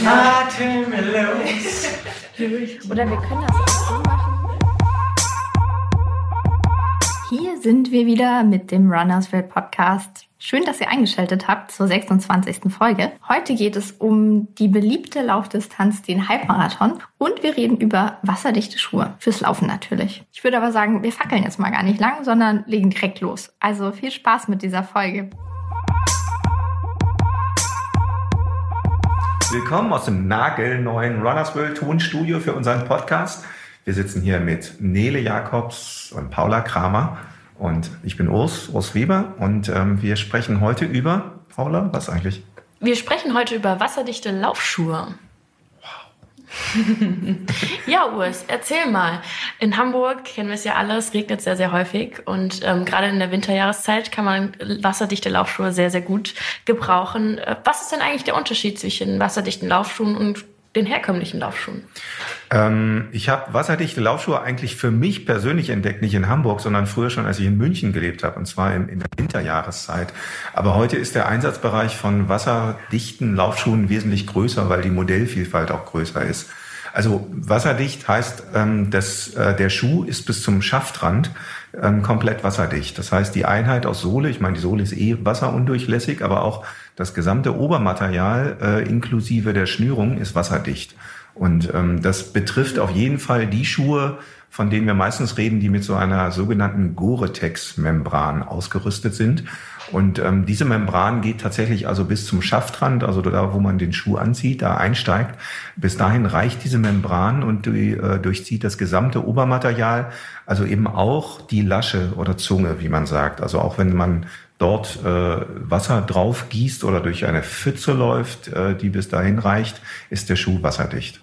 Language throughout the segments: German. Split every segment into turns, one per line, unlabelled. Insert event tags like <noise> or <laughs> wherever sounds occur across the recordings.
Atemlos. <laughs>
Oder wir können das auch so machen. Hier sind wir wieder mit dem Runners World Podcast. Schön, dass ihr eingeschaltet habt zur 26. Folge. Heute geht es um die beliebte Laufdistanz, den Halbmarathon. Und wir reden über wasserdichte Schuhe. Fürs Laufen natürlich. Ich würde aber sagen, wir fackeln jetzt mal gar nicht lang, sondern legen direkt los. Also viel Spaß mit dieser Folge.
Willkommen aus dem nagelneuen Runners World Tonstudio für unseren Podcast. Wir sitzen hier mit Nele Jakobs und Paula Kramer. Und ich bin Urs, Urs Weber. Und ähm, wir sprechen heute über, Paula, was eigentlich?
Wir sprechen heute über wasserdichte Laufschuhe. <laughs> ja, Urs, erzähl mal. In Hamburg kennen wir es ja alle, es regnet sehr, sehr häufig und ähm, gerade in der Winterjahreszeit kann man wasserdichte Laufschuhe sehr, sehr gut gebrauchen. Äh, was ist denn eigentlich der Unterschied zwischen wasserdichten Laufschuhen und den herkömmlichen Laufschuhen?
Ähm, ich habe wasserdichte Laufschuhe eigentlich für mich persönlich entdeckt, nicht in Hamburg, sondern früher schon, als ich in München gelebt habe, und zwar in, in der Winterjahreszeit. Aber heute ist der Einsatzbereich von wasserdichten Laufschuhen wesentlich größer, weil die Modellvielfalt auch größer ist. Also wasserdicht heißt, ähm, dass äh, der Schuh ist bis zum Schaftrand ähm, komplett wasserdicht. Das heißt, die Einheit aus Sohle, ich meine, die Sohle ist eh wasserundurchlässig, aber auch das gesamte Obermaterial äh, inklusive der Schnürung ist wasserdicht. Und ähm, das betrifft auf jeden Fall die Schuhe, von denen wir meistens reden, die mit so einer sogenannten Gore-Tex-Membran ausgerüstet sind. Und ähm, diese Membran geht tatsächlich also bis zum Schaftrand, also da, wo man den Schuh anzieht, da einsteigt. Bis dahin reicht diese Membran und die, äh, durchzieht das gesamte Obermaterial, also eben auch die Lasche oder Zunge, wie man sagt. Also auch wenn man dort äh, Wasser drauf gießt oder durch eine Pfütze läuft, äh, die bis dahin reicht, ist der Schuh wasserdicht.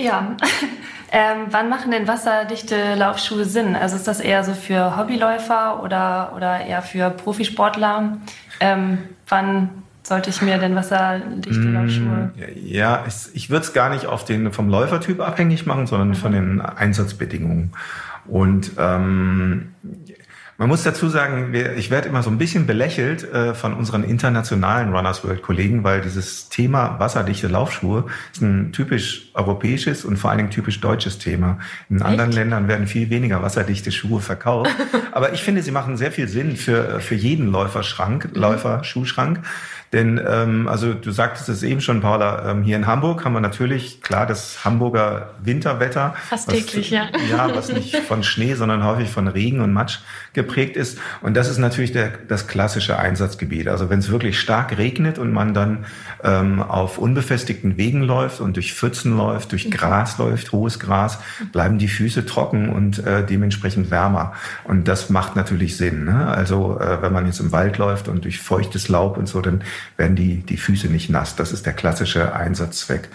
Ja, <laughs> ähm, wann machen denn wasserdichte Laufschuhe Sinn? Also ist das eher so für Hobbyläufer oder, oder eher für Profisportler? Ähm, wann sollte ich mir denn wasserdichte mm, Laufschuhe?
Ja, ich, ich würde es gar nicht auf den vom Läufertyp abhängig machen, sondern mhm. von den Einsatzbedingungen. Und ähm, man muss dazu sagen, ich werde immer so ein bisschen belächelt äh, von unseren internationalen Runners World Kollegen, weil dieses Thema wasserdichte Laufschuhe ist ein typisch europäisches und vor allen Dingen typisch deutsches Thema. In Echt? anderen Ländern werden viel weniger wasserdichte Schuhe verkauft. <laughs> Aber ich finde, sie machen sehr viel Sinn für, für jeden Läuferschrank, mhm. Läufer-Schuhschrank. Denn ähm, also du sagtest es eben schon, Paula, ähm, hier in Hamburg haben wir natürlich klar das Hamburger Winterwetter.
Fast täglich,
ja. Ja, was nicht von Schnee, sondern häufig von Regen und Matsch geprägt ist. Und das ist natürlich der, das klassische Einsatzgebiet. Also wenn es wirklich stark regnet und man dann ähm, auf unbefestigten Wegen läuft und durch Pfützen läuft, durch mhm. Gras läuft, hohes Gras, bleiben die Füße trocken und äh, dementsprechend wärmer. Und das macht natürlich Sinn. Ne? Also äh, wenn man jetzt im Wald läuft und durch feuchtes Laub und so, dann werden die, die Füße nicht nass. Das ist der klassische Einsatzzweck.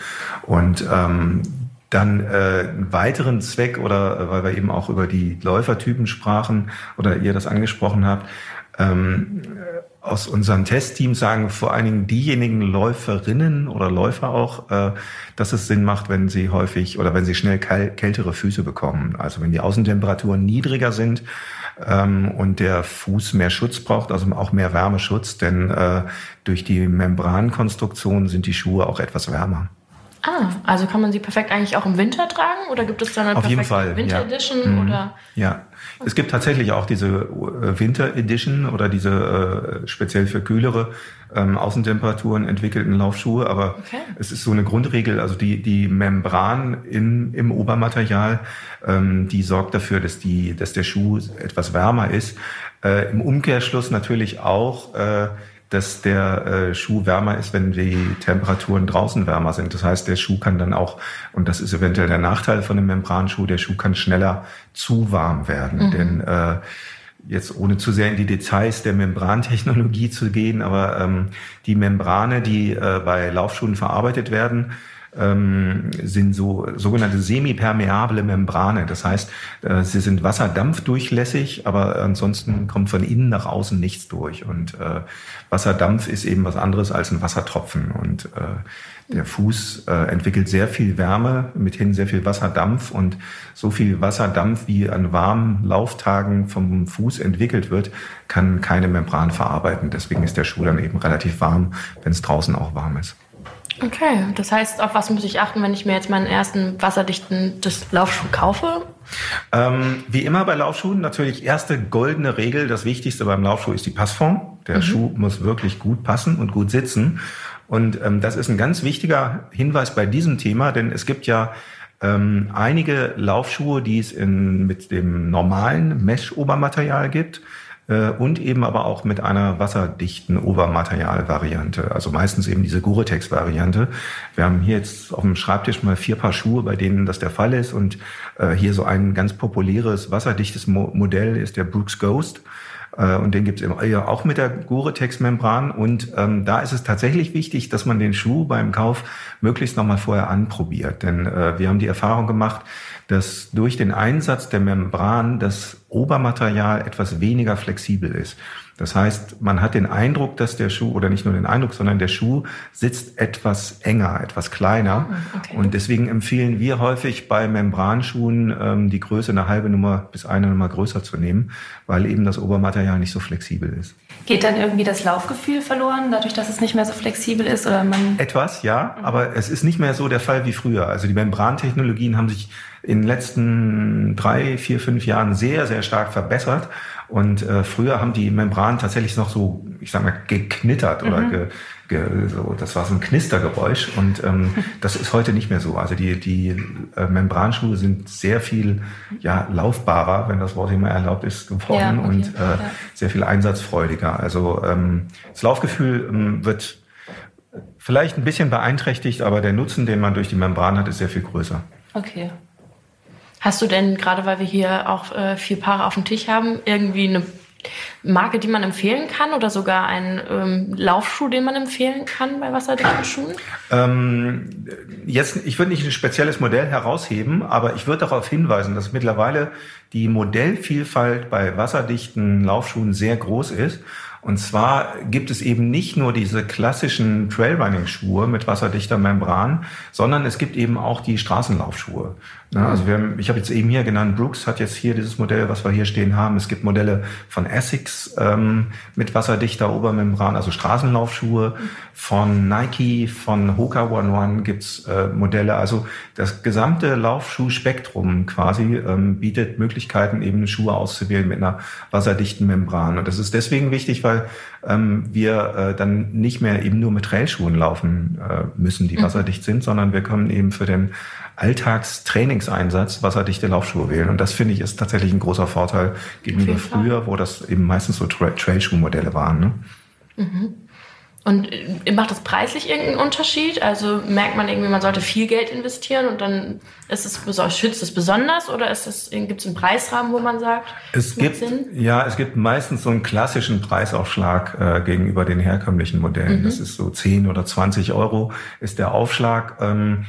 Und ähm, dann äh, einen weiteren Zweck oder äh, weil wir eben auch über die Läufertypen sprachen oder ihr das angesprochen habt, ähm, aus unseren Testteams sagen vor allen Dingen diejenigen Läuferinnen oder Läufer auch, äh, dass es Sinn macht, wenn sie häufig oder wenn sie schnell kältere Füße bekommen. Also wenn die Außentemperaturen niedriger sind ähm, und der Fuß mehr Schutz braucht, also auch mehr Wärmeschutz, denn äh, durch die Membrankonstruktion sind die Schuhe auch etwas wärmer.
Ah, also kann man sie perfekt eigentlich auch im Winter tragen oder gibt es dann eine
Auf jeden Fall,
Winter
ja.
Edition
mhm.
oder?
Ja, es gibt tatsächlich auch diese äh, Winter Edition oder diese äh, speziell für kühlere ähm, Außentemperaturen entwickelten Laufschuhe, aber okay. es ist so eine Grundregel, also die die Membran in, im Obermaterial, ähm, die sorgt dafür, dass die dass der Schuh etwas wärmer ist. Äh, Im Umkehrschluss natürlich auch äh, dass der äh, Schuh wärmer ist, wenn die Temperaturen draußen wärmer sind. Das heißt, der Schuh kann dann auch, und das ist eventuell der Nachteil von einem Membranschuh, der Schuh kann schneller zu warm werden. Mhm. Denn äh, jetzt ohne zu sehr in die Details der Membrantechnologie zu gehen, aber ähm, die Membrane, die äh, bei Laufschuhen verarbeitet werden, ähm, sind so sogenannte semipermeable Membrane. Das heißt, äh, sie sind wasserdampfdurchlässig, aber ansonsten kommt von innen nach außen nichts durch. Und äh, Wasserdampf ist eben was anderes als ein Wassertropfen. Und äh, der Fuß äh, entwickelt sehr viel Wärme, mithin sehr viel Wasserdampf und so viel Wasserdampf, wie an warmen Lauftagen vom Fuß entwickelt wird, kann keine Membran verarbeiten. Deswegen ist der Schuh dann eben relativ warm, wenn es draußen auch warm ist.
Okay, das heißt, auf was muss ich achten, wenn ich mir jetzt meinen ersten wasserdichten Laufschuh kaufe?
Ähm, wie immer bei Laufschuhen natürlich erste goldene Regel. Das Wichtigste beim Laufschuh ist die Passform. Der mhm. Schuh muss wirklich gut passen und gut sitzen. Und ähm, das ist ein ganz wichtiger Hinweis bei diesem Thema, denn es gibt ja ähm, einige Laufschuhe, die es in, mit dem normalen Mesh-Obermaterial gibt und eben aber auch mit einer wasserdichten Obermaterialvariante, also meistens eben diese Gore-Tex-Variante. Wir haben hier jetzt auf dem Schreibtisch mal vier Paar Schuhe, bei denen das der Fall ist und äh, hier so ein ganz populäres wasserdichtes Mo Modell ist der Brooks Ghost. Äh, und den gibt es auch mit der Gore-Tex-Membran. Und ähm, da ist es tatsächlich wichtig, dass man den Schuh beim Kauf möglichst nochmal vorher anprobiert. Denn äh, wir haben die Erfahrung gemacht, dass durch den Einsatz der Membran das Obermaterial etwas weniger flexibel ist. Das heißt, man hat den Eindruck, dass der Schuh, oder nicht nur den Eindruck, sondern der Schuh sitzt etwas enger, etwas kleiner. Ah, okay. Und deswegen empfehlen wir häufig bei Membranschuhen ähm, die Größe eine halbe Nummer bis eine Nummer größer zu nehmen, weil eben das Obermaterial nicht so flexibel ist.
Geht dann irgendwie das Laufgefühl verloren, dadurch, dass es nicht mehr so flexibel ist? Oder man
Etwas, ja, aber es ist nicht mehr so der Fall wie früher. Also die Membrantechnologien haben sich in den letzten drei, vier, fünf Jahren sehr, sehr stark verbessert. Und äh, früher haben die Membranen tatsächlich noch so, ich sag mal, geknittert mhm. oder ge, ge, so, das war so ein Knistergeräusch. Und ähm, <laughs> das ist heute nicht mehr so. Also die, die äh, Membranschuhe sind sehr viel ja, laufbarer, wenn das Wort immer erlaubt ist, geworden ja, okay. und äh, ja. sehr viel einsatzfreudiger. Also ähm, das Laufgefühl ähm, wird vielleicht ein bisschen beeinträchtigt, aber der Nutzen, den man durch die Membran hat, ist sehr viel größer.
Okay. Hast du denn, gerade weil wir hier auch äh, vier Paare auf dem Tisch haben, irgendwie eine Marke, die man empfehlen kann oder sogar einen ähm, Laufschuh, den man empfehlen kann bei wasserdichten Schuhen?
Ähm, jetzt, ich würde nicht ein spezielles Modell herausheben, aber ich würde darauf hinweisen, dass mittlerweile die Modellvielfalt bei wasserdichten Laufschuhen sehr groß ist und zwar gibt es eben nicht nur diese klassischen Trailrunning-Schuhe mit wasserdichter Membran, sondern es gibt eben auch die Straßenlaufschuhe. Ja, also wir haben, ich habe jetzt eben hier genannt, Brooks hat jetzt hier dieses Modell, was wir hier stehen haben. Es gibt Modelle von Essex ähm, mit wasserdichter Obermembran, also Straßenlaufschuhe. Von Nike, von Hoka One One gibt's äh, Modelle. Also das gesamte Laufschuhspektrum quasi ähm, bietet Möglichkeiten, eben Schuhe auszuwählen mit einer wasserdichten Membran. Und das ist deswegen wichtig, weil ähm, wir äh, dann nicht mehr eben nur mit Trailschuhen laufen äh, müssen, die mhm. wasserdicht sind, sondern wir können eben für den Alltagstrainingseinsatz wasserdichte Laufschuhe wählen. Und das finde ich ist tatsächlich ein großer Vorteil gegenüber früher, wo das eben meistens so Tra Trailschuhmodelle waren. Ne?
Mhm. Und äh, macht das preislich irgendeinen Unterschied? Also merkt man irgendwie, man sollte viel Geld investieren und dann ist es schützt es besonders oder ist es gibt es einen Preisrahmen, wo man sagt,
es gibt Sinn? ja, es gibt meistens so einen klassischen Preisaufschlag äh, gegenüber den herkömmlichen Modellen. Mhm. Das ist so 10 oder 20 Euro ist der Aufschlag. Ähm,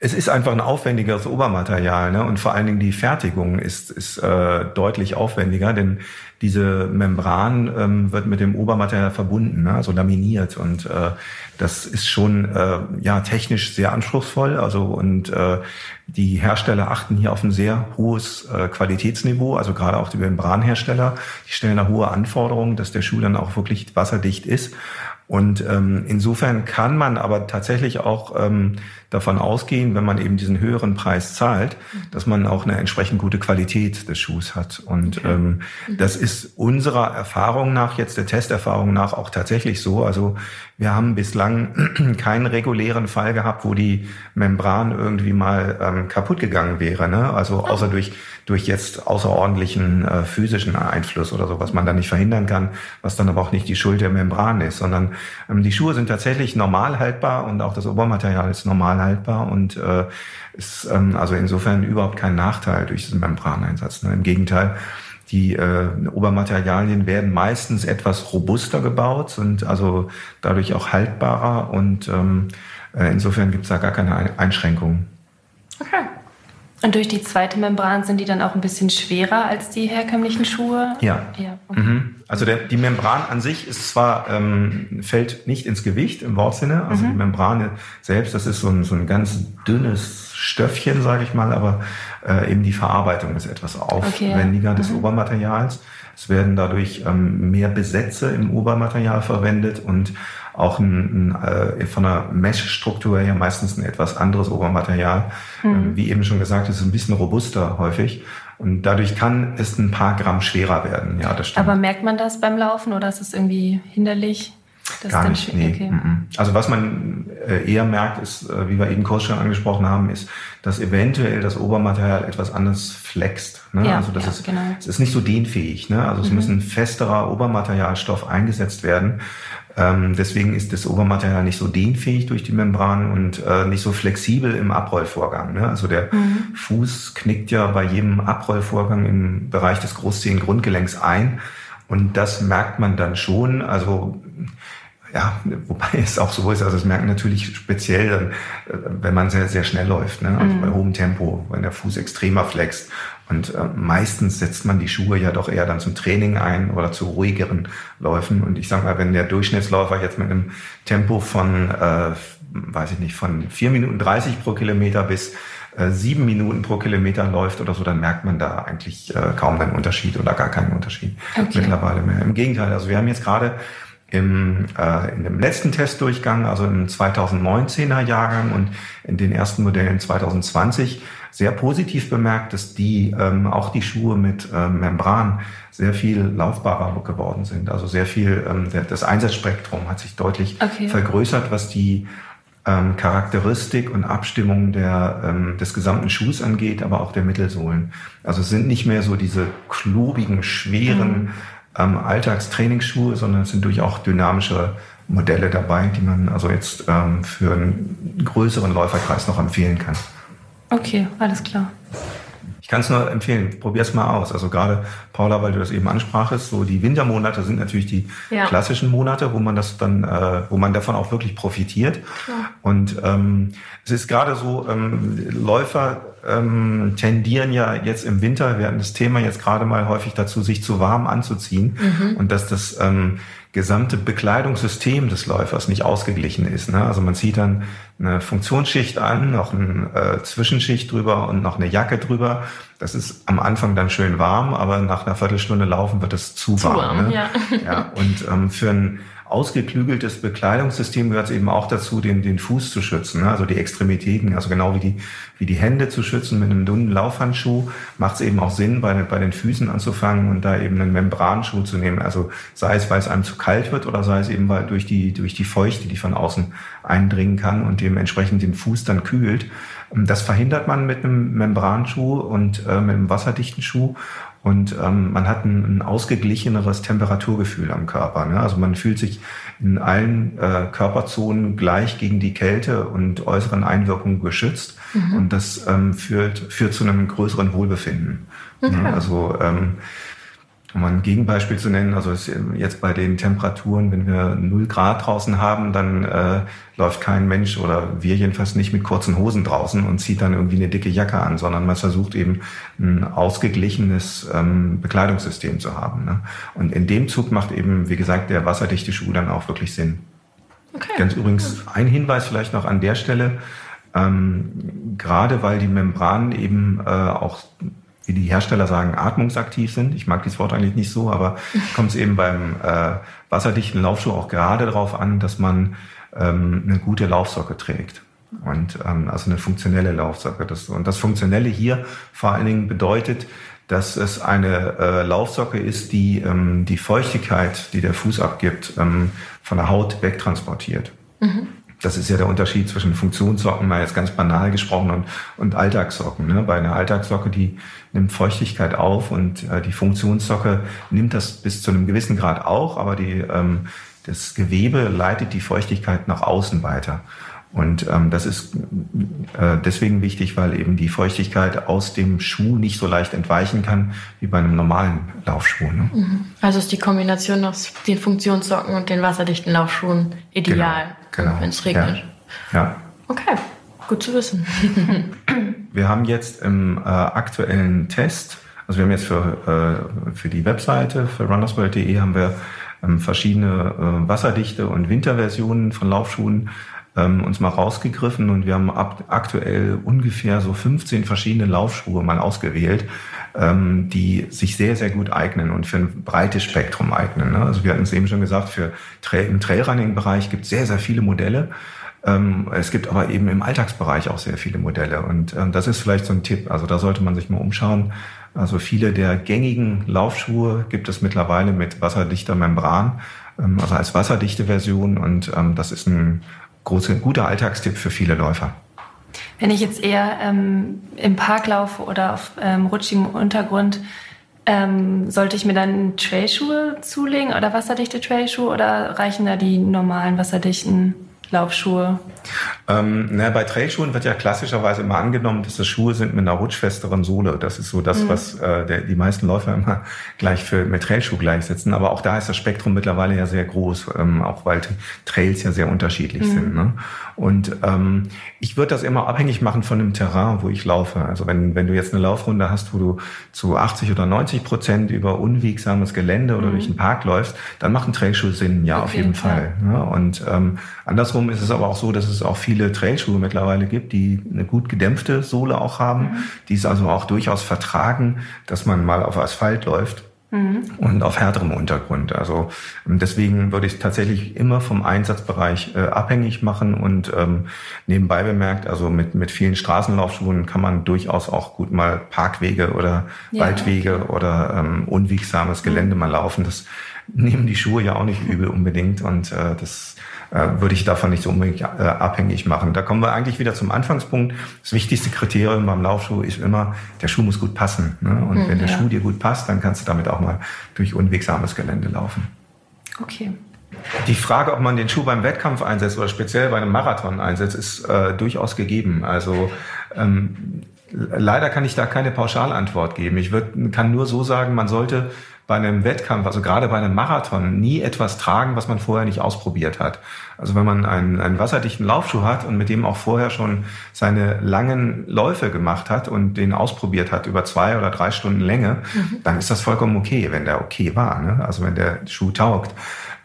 es ist einfach ein aufwendigeres Obermaterial ne? und vor allen Dingen die Fertigung ist, ist äh, deutlich aufwendiger, denn diese Membran ähm, wird mit dem Obermaterial verbunden, ne? also laminiert und äh, das ist schon äh, ja technisch sehr anspruchsvoll. Also und äh, die Hersteller achten hier auf ein sehr hohes äh, Qualitätsniveau, also gerade auch die Membranhersteller, die stellen da hohe Anforderungen, dass der Schuh dann auch wirklich wasserdicht ist. Und ähm, insofern kann man aber tatsächlich auch ähm, davon ausgehen, wenn man eben diesen höheren Preis zahlt, dass man auch eine entsprechend gute Qualität des Schuhs hat. Und okay. ähm, mhm. das ist unserer Erfahrung nach, jetzt der Testerfahrung nach, auch tatsächlich so. Also wir haben bislang <clears throat> keinen regulären Fall gehabt, wo die Membran irgendwie mal ähm, kaputt gegangen wäre. Ne? Also außer durch durch jetzt außerordentlichen äh, physischen Einfluss oder so, was man da nicht verhindern kann, was dann aber auch nicht die Schuld der Membran ist, sondern ähm, die Schuhe sind tatsächlich normal haltbar und auch das Obermaterial ist normal haltbar und äh, ist ähm, also insofern überhaupt kein Nachteil durch diesen Membraneinsatz. Ne? Im Gegenteil, die äh, Obermaterialien werden meistens etwas robuster gebaut, sind also dadurch auch haltbarer und ähm, äh, insofern gibt es da gar keine Einschränkungen.
Okay. Und durch die zweite Membran sind die dann auch ein bisschen schwerer als die herkömmlichen Schuhe?
Ja. ja okay. mhm. Also der, die Membran an sich ist zwar, ähm, fällt nicht ins Gewicht im Wortsinne, also mhm. die Membran selbst, das ist so ein, so ein ganz dünnes Stöffchen, sage ich mal, aber äh, eben die Verarbeitung ist etwas aufwendiger okay. des mhm. Obermaterials. Es werden dadurch ähm, mehr Besätze im Obermaterial verwendet und auch ein, ein, äh, von der Mesh-Struktur her meistens ein etwas anderes Obermaterial. Mhm. Ähm, wie eben schon gesagt, es ist ein bisschen robuster häufig. Und dadurch kann es ein paar Gramm schwerer werden. Ja, das
stimmt. Aber merkt man das beim Laufen oder ist es irgendwie hinderlich?
Das Gar nicht, nee. Okay. Also was man äh, eher merkt, ist, äh, wie wir eben kurz schon angesprochen haben, ist, dass eventuell das Obermaterial etwas anders flext. Ne? Ja, also das ja, ist, genau. es ist nicht so dehnfähig. Ne? Also mhm. es muss ein festerer Obermaterialstoff eingesetzt werden. Ähm, deswegen ist das Obermaterial nicht so dehnfähig durch die Membran und äh, nicht so flexibel im Abrollvorgang. Ne? Also der mhm. Fuß knickt ja bei jedem Abrollvorgang im Bereich des Großzehengrundgelenks ein. Und das merkt man dann schon. Also ja, wobei es auch so ist, also es merken natürlich speziell, dann, äh, wenn man sehr, sehr schnell läuft, ne? also mhm. bei hohem Tempo, wenn der Fuß extremer flext. Und äh, meistens setzt man die Schuhe ja doch eher dann zum Training ein oder zu ruhigeren Läufen. Und ich sag mal, wenn der Durchschnittsläufer jetzt mit einem Tempo von, äh, weiß ich nicht, von vier Minuten 30 pro Kilometer bis äh, sieben Minuten pro Kilometer läuft oder so, dann merkt man da eigentlich äh, kaum einen Unterschied oder gar keinen Unterschied okay. mittlerweile mehr. Im Gegenteil, also wir haben jetzt gerade im, äh, in dem letzten Testdurchgang, also im 2019er Jahrgang und in den ersten Modellen 2020 sehr positiv bemerkt, dass die ähm, auch die Schuhe mit ähm, Membran sehr viel laufbarer geworden sind. Also sehr viel, ähm, das Einsatzspektrum hat sich deutlich okay. vergrößert, was die ähm, Charakteristik und Abstimmung der, ähm, des gesamten Schuhs angeht, aber auch der Mittelsohlen. Also es sind nicht mehr so diese klubigen, schweren mhm ähm, Alltagstrainingsschuhe, sondern es sind durchaus dynamische Modelle dabei, die man also jetzt ähm, für einen größeren Läuferkreis noch empfehlen kann.
Okay, alles klar.
Ich kann es nur empfehlen, probier es mal aus. Also gerade, Paula, weil du das eben ansprachest, so die Wintermonate sind natürlich die ja. klassischen Monate, wo man das dann, äh, wo man davon auch wirklich profitiert. Ja. Und ähm, es ist gerade so, ähm, Läufer ähm, tendieren ja jetzt im Winter, wir hatten das Thema jetzt gerade mal häufig dazu, sich zu warm anzuziehen. Mhm. Und dass das ähm, gesamte Bekleidungssystem des Läufers nicht ausgeglichen ist. Ne? Also man zieht dann eine Funktionsschicht an, noch eine äh, Zwischenschicht drüber und noch eine Jacke drüber. Das ist am Anfang dann schön warm, aber nach einer Viertelstunde Laufen wird es zu, zu warm. warm ne? ja. ja. Und ähm, für ein ausgeklügeltes Bekleidungssystem gehört eben auch dazu, den, den Fuß zu schützen, ne? also die Extremitäten, also genau wie die, wie die Hände zu schützen mit einem dünnen Laufhandschuh, macht es eben auch Sinn, bei, bei den Füßen anzufangen und da eben einen Membranschuh zu nehmen. Also sei es, weil es einem zu kalt wird oder sei es eben, weil durch die, durch die Feuchte, die von außen eindringen kann und dementsprechend den Fuß dann kühlt. Das verhindert man mit einem Membranschuh und äh, mit einem wasserdichten Schuh. Und ähm, man hat ein, ein ausgeglicheneres Temperaturgefühl am Körper. Ne? Also man fühlt sich in allen äh, Körperzonen gleich gegen die Kälte und äußeren Einwirkungen geschützt. Mhm. Und das ähm, führt, führt zu einem größeren Wohlbefinden. Okay. Ne? Also ähm, um ein Gegenbeispiel zu nennen, also jetzt bei den Temperaturen, wenn wir 0 Grad draußen haben, dann äh, läuft kein Mensch oder wir jedenfalls nicht mit kurzen Hosen draußen und zieht dann irgendwie eine dicke Jacke an, sondern man versucht eben ein ausgeglichenes ähm, Bekleidungssystem zu haben. Ne? Und in dem Zug macht eben, wie gesagt, der wasserdichte Schuh dann auch wirklich Sinn. Okay. Ganz übrigens ein Hinweis vielleicht noch an der Stelle, ähm, gerade weil die Membranen eben äh, auch wie die Hersteller sagen, atmungsaktiv sind. Ich mag dieses Wort eigentlich nicht so, aber <laughs> kommt es eben beim äh, wasserdichten Laufschuh auch gerade darauf an, dass man ähm, eine gute Laufsocke trägt. Und ähm, also eine funktionelle Laufsocke. Das, und das Funktionelle hier vor allen Dingen bedeutet, dass es eine äh, Laufsocke ist, die ähm, die Feuchtigkeit, die der Fuß abgibt, ähm, von der Haut wegtransportiert. Mhm. Das ist ja der Unterschied zwischen Funktionssocken, mal jetzt ganz banal gesprochen, und, und Alltagssocken. Ne? Bei einer Alltagssocke, die nimmt Feuchtigkeit auf und äh, die Funktionssocke nimmt das bis zu einem gewissen Grad auch, aber die, ähm, das Gewebe leitet die Feuchtigkeit nach außen weiter. Und ähm, das ist äh, deswegen wichtig, weil eben die Feuchtigkeit aus dem Schuh nicht so leicht entweichen kann wie bei einem normalen Laufschuh. Ne?
Mhm. Also ist die Kombination aus den Funktionssocken und den wasserdichten Laufschuhen ideal, genau, genau. wenn es regnet.
Ja. ja.
Okay, gut zu wissen. <laughs>
wir haben jetzt im äh, aktuellen Test, also wir haben jetzt für, äh, für die Webseite, für runnersworld.de haben wir ähm, verschiedene äh, wasserdichte und Winterversionen von Laufschuhen ähm, uns mal rausgegriffen und wir haben ab, aktuell ungefähr so 15 verschiedene Laufschuhe mal ausgewählt, ähm, die sich sehr, sehr gut eignen und für ein breites Spektrum eignen. Ne? Also wir hatten es eben schon gesagt, für Trail, im Trailrunning-Bereich gibt es sehr, sehr viele Modelle. Ähm, es gibt aber eben im Alltagsbereich auch sehr viele Modelle. Und ähm, das ist vielleicht so ein Tipp. Also da sollte man sich mal umschauen. Also viele der gängigen Laufschuhe gibt es mittlerweile mit wasserdichter Membran, ähm, also als wasserdichte Version. Und das ist ein großer, guter Alltagstipp für viele Läufer.
Wenn ich jetzt eher ähm, im Park laufe oder auf ähm, rutschigem Untergrund, ähm, sollte ich mir dann Trailschuhe zulegen oder wasserdichte Trailschuhe oder reichen da die normalen wasserdichten Laufschuhe?
Ähm, na, bei Trailschuhen wird ja klassischerweise immer angenommen, dass das Schuhe sind mit einer rutschfesteren Sohle. Das ist so das, mhm. was äh, der, die meisten Läufer immer gleich für mit Trailschuh gleichsetzen. Aber auch da ist das Spektrum mittlerweile ja sehr groß, ähm, auch weil Trails ja sehr unterschiedlich mhm. sind. Ne? Und ähm, ich würde das immer abhängig machen von dem Terrain, wo ich laufe. Also wenn, wenn du jetzt eine Laufrunde hast, wo du zu 80 oder 90 Prozent über unwegsames Gelände oder mhm. durch den Park läufst, dann macht ein Trailschuh Sinn, ja, okay, auf jeden Fall. Fall. Ne? Und ähm, andersrum ist es aber auch so, dass es auch viele Trailschuhe mittlerweile gibt, die eine gut gedämpfte Sohle auch haben, mhm. die es also auch durchaus vertragen, dass man mal auf Asphalt läuft. Mhm. Und auf härterem Untergrund. Also ähm, deswegen würde ich es tatsächlich immer vom Einsatzbereich äh, abhängig machen und ähm, nebenbei bemerkt, also mit, mit vielen Straßenlaufschuhen kann man durchaus auch gut mal Parkwege oder ja, Waldwege okay. oder ähm, unwegsames Gelände mhm. mal laufen. Das <laughs> nehmen die Schuhe ja auch nicht übel unbedingt und äh, das würde ich davon nicht so unbedingt äh, abhängig machen. Da kommen wir eigentlich wieder zum Anfangspunkt. Das wichtigste Kriterium beim Laufschuh ist immer, der Schuh muss gut passen. Ne? Und hm, wenn der ja. Schuh dir gut passt, dann kannst du damit auch mal durch unwegsames Gelände laufen.
Okay.
Die Frage, ob man den Schuh beim Wettkampf einsetzt oder speziell bei einem Marathon einsetzt, ist äh, durchaus gegeben. Also ähm, leider kann ich da keine Pauschalantwort geben. Ich würd, kann nur so sagen, man sollte bei einem Wettkampf, also gerade bei einem Marathon, nie etwas tragen, was man vorher nicht ausprobiert hat. Also wenn man einen, einen wasserdichten Laufschuh hat und mit dem auch vorher schon seine langen Läufe gemacht hat und den ausprobiert hat über zwei oder drei Stunden Länge, mhm. dann ist das vollkommen okay, wenn der okay war. Ne? Also wenn der Schuh taugt.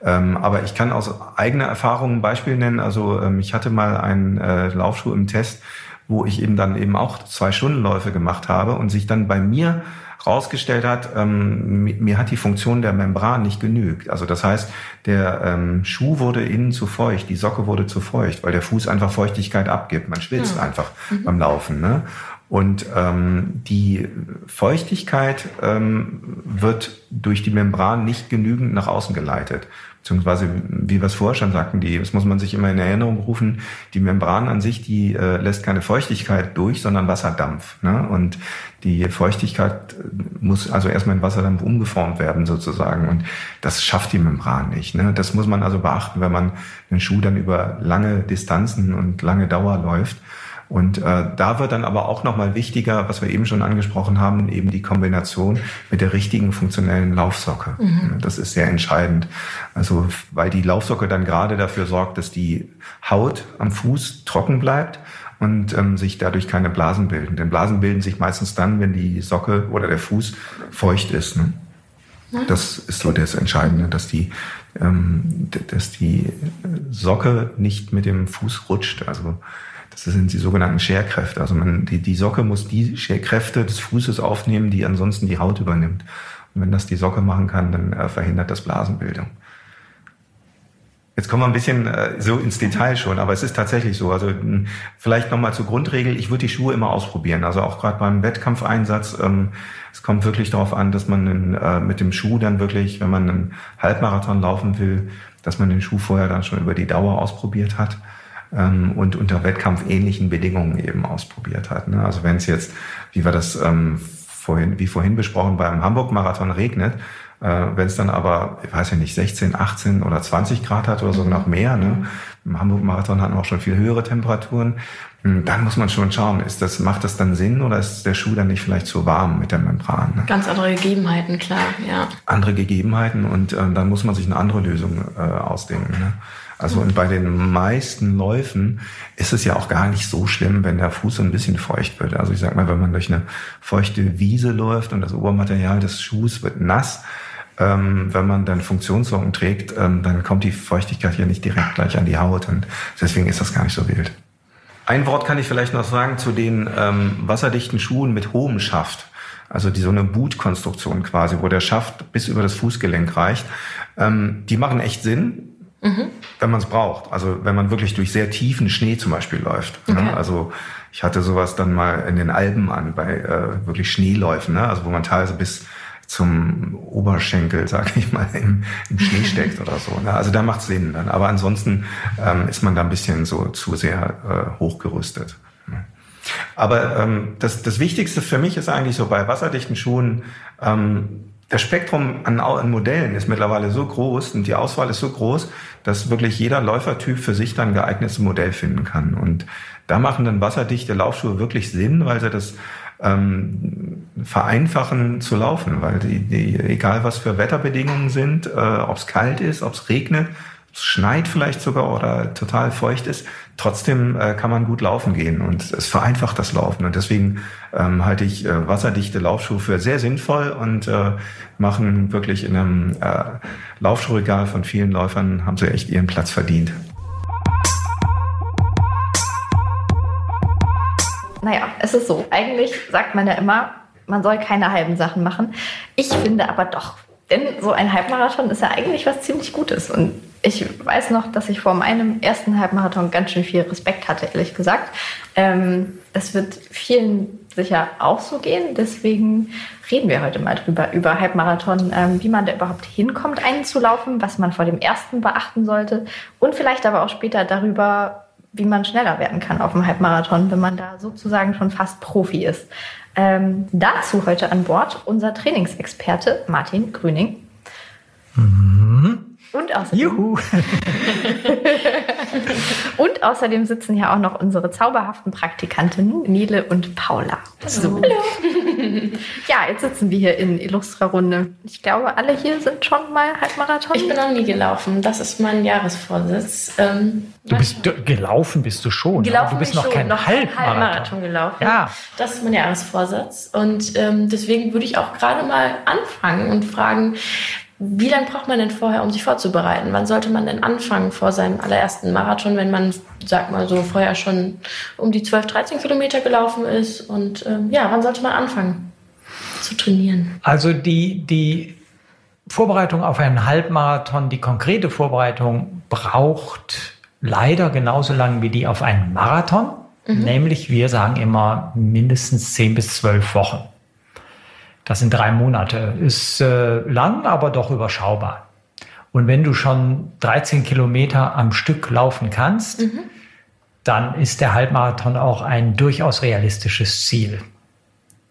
Ähm, aber ich kann aus eigener Erfahrung ein Beispiel nennen. Also ähm, ich hatte mal einen äh, Laufschuh im Test, wo ich eben dann eben auch zwei Stundenläufe gemacht habe und sich dann bei mir rausgestellt hat, ähm, mir hat die Funktion der Membran nicht genügt. Also das heißt, der ähm, Schuh wurde innen zu feucht, die Socke wurde zu feucht, weil der Fuß einfach Feuchtigkeit abgibt. Man schwitzt ja. einfach mhm. beim Laufen. Ne? Und ähm, die Feuchtigkeit ähm, wird durch die Membran nicht genügend nach außen geleitet beziehungsweise wie wir es vorher schon sagten, die, das muss man sich immer in Erinnerung rufen, die Membran an sich, die äh, lässt keine Feuchtigkeit durch, sondern Wasserdampf. Ne? Und die Feuchtigkeit muss also erstmal in Wasserdampf umgeformt werden sozusagen. Und das schafft die Membran nicht. Ne? Das muss man also beachten, wenn man den Schuh dann über lange Distanzen und lange Dauer läuft. Und äh, da wird dann aber auch nochmal wichtiger, was wir eben schon angesprochen haben, eben die Kombination mit der richtigen funktionellen Laufsocke. Mhm. Das ist sehr entscheidend. Also weil die Laufsocke dann gerade dafür sorgt, dass die Haut am Fuß trocken bleibt und ähm, sich dadurch keine Blasen bilden. Denn Blasen bilden sich meistens dann, wenn die Socke oder der Fuß feucht ist. Ne? Das ist so das Entscheidende, dass die, ähm, dass die Socke nicht mit dem Fuß rutscht. Also das sind die sogenannten Scherkräfte. Also man, die, die Socke muss die Scherkräfte des Fußes aufnehmen, die ansonsten die Haut übernimmt. Und wenn das die Socke machen kann, dann äh, verhindert das Blasenbildung. Jetzt kommen wir ein bisschen äh, so ins Detail schon, aber es ist tatsächlich so. Also mh, vielleicht nochmal zur Grundregel, ich würde die Schuhe immer ausprobieren. Also auch gerade beim Wettkampfeinsatz, ähm, es kommt wirklich darauf an, dass man in, äh, mit dem Schuh dann wirklich, wenn man einen Halbmarathon laufen will, dass man den Schuh vorher dann schon über die Dauer ausprobiert hat ähm, und unter wettkampfähnlichen Bedingungen eben ausprobiert hat. Ne? Also wenn es jetzt, wie wir das ähm, vorhin, wie vorhin besprochen, beim Hamburg-Marathon regnet, äh, wenn es dann aber, ich weiß ja nicht, 16, 18 oder 20 Grad hat oder so noch mehr, ne? Im Hamburg-Marathon hatten wir auch schon viel höhere Temperaturen. Hm, dann muss man schon schauen, ist das, macht das dann Sinn oder ist der Schuh dann nicht vielleicht zu warm mit der Membran? Ne?
Ganz andere Gegebenheiten, klar, ja.
Andere Gegebenheiten und äh, dann muss man sich eine andere Lösung äh, ausdenken. Ne? Also und bei den meisten Läufen ist es ja auch gar nicht so schlimm, wenn der Fuß so ein bisschen feucht wird. Also ich sag mal, wenn man durch eine feuchte Wiese läuft und das Obermaterial des Schuhs wird nass, ähm, wenn man dann Funktionssocken trägt, ähm, dann kommt die Feuchtigkeit ja nicht direkt gleich an die Haut und deswegen ist das gar nicht so wild. Ein Wort kann ich vielleicht noch sagen zu den ähm, wasserdichten Schuhen mit hohem Schaft. also die so eine Bootkonstruktion quasi, wo der Schaft bis über das Fußgelenk reicht, ähm, die machen echt Sinn, mhm. wenn man es braucht. Also wenn man wirklich durch sehr tiefen Schnee zum Beispiel läuft. Ne? Okay. Ne? Also ich hatte sowas dann mal in den Alpen an, bei äh, wirklich Schneeläufen, ne? also wo man teilweise bis zum Oberschenkel, sag ich mal, im, im Schnee <laughs> steckt oder so. Ne? Also da macht Sinn dann. Aber ansonsten ähm, ist man da ein bisschen so zu sehr äh, hochgerüstet. Aber ähm, das, das Wichtigste für mich ist eigentlich so bei wasserdichten Schuhen, ähm, das Spektrum an, an Modellen ist mittlerweile so groß und die Auswahl ist so groß, dass wirklich jeder Läufertyp für sich dann geeignetes Modell finden kann. Und da machen dann wasserdichte Laufschuhe wirklich Sinn, weil sie das ähm, vereinfachen zu laufen, weil die, die, egal was für Wetterbedingungen sind, äh, ob es kalt ist, ob es regnet, schneit vielleicht sogar oder total feucht ist, trotzdem äh, kann man gut laufen gehen und es vereinfacht das Laufen. Und deswegen ähm, halte ich äh, wasserdichte Laufschuhe für sehr sinnvoll und äh, machen wirklich in einem äh, Laufschuhregal von vielen Läufern, haben sie echt ihren Platz verdient.
Naja, es ist so. Eigentlich sagt man ja immer, man soll keine halben Sachen machen. Ich finde aber doch, denn so ein Halbmarathon ist ja eigentlich was ziemlich Gutes. Und ich weiß noch, dass ich vor meinem ersten Halbmarathon ganz schön viel Respekt hatte, ehrlich gesagt. Ähm, es wird vielen sicher auch so gehen. Deswegen reden wir heute mal drüber, über Halbmarathon, ähm, wie man da überhaupt hinkommt, einen zu laufen, was man vor dem ersten beachten sollte und vielleicht aber auch später darüber, wie man schneller werden kann auf dem Halbmarathon, wenn man da sozusagen schon fast Profi ist. Ähm, dazu heute an Bord unser Trainingsexperte Martin Grüning. Mhm. Und außerdem, Juhu. <laughs> und außerdem sitzen hier auch noch unsere zauberhaften Praktikantinnen Nele und Paula. So. Hallo. <laughs> ja, jetzt sitzen wir hier in illustrer Runde. Ich glaube, alle hier sind schon mal Halbmarathon.
Ich bin noch nie gelaufen. Das ist mein Jahresvorsitz. Ähm,
du bist gelaufen bist du schon.
Gelaufen
du bist
noch
schon,
kein noch Halbmarathon. Halbmarathon gelaufen. Ja. Das ist mein Jahresvorsatz. Und ähm, deswegen würde ich auch gerade mal anfangen und fragen, wie lange braucht man denn vorher, um sich vorzubereiten? Wann sollte man denn anfangen vor seinem allerersten Marathon, wenn man, sag mal so, vorher schon um die 12, 13 Kilometer gelaufen ist? Und ähm, ja, wann sollte man anfangen zu trainieren?
Also die, die Vorbereitung auf einen Halbmarathon, die konkrete Vorbereitung braucht leider genauso lange wie die auf einen Marathon. Mhm. Nämlich, wir sagen immer mindestens 10 bis 12 Wochen. Das sind drei Monate. Ist äh, lang, aber doch überschaubar. Und wenn du schon 13 Kilometer am Stück laufen kannst, mhm. dann ist der Halbmarathon auch ein durchaus realistisches Ziel,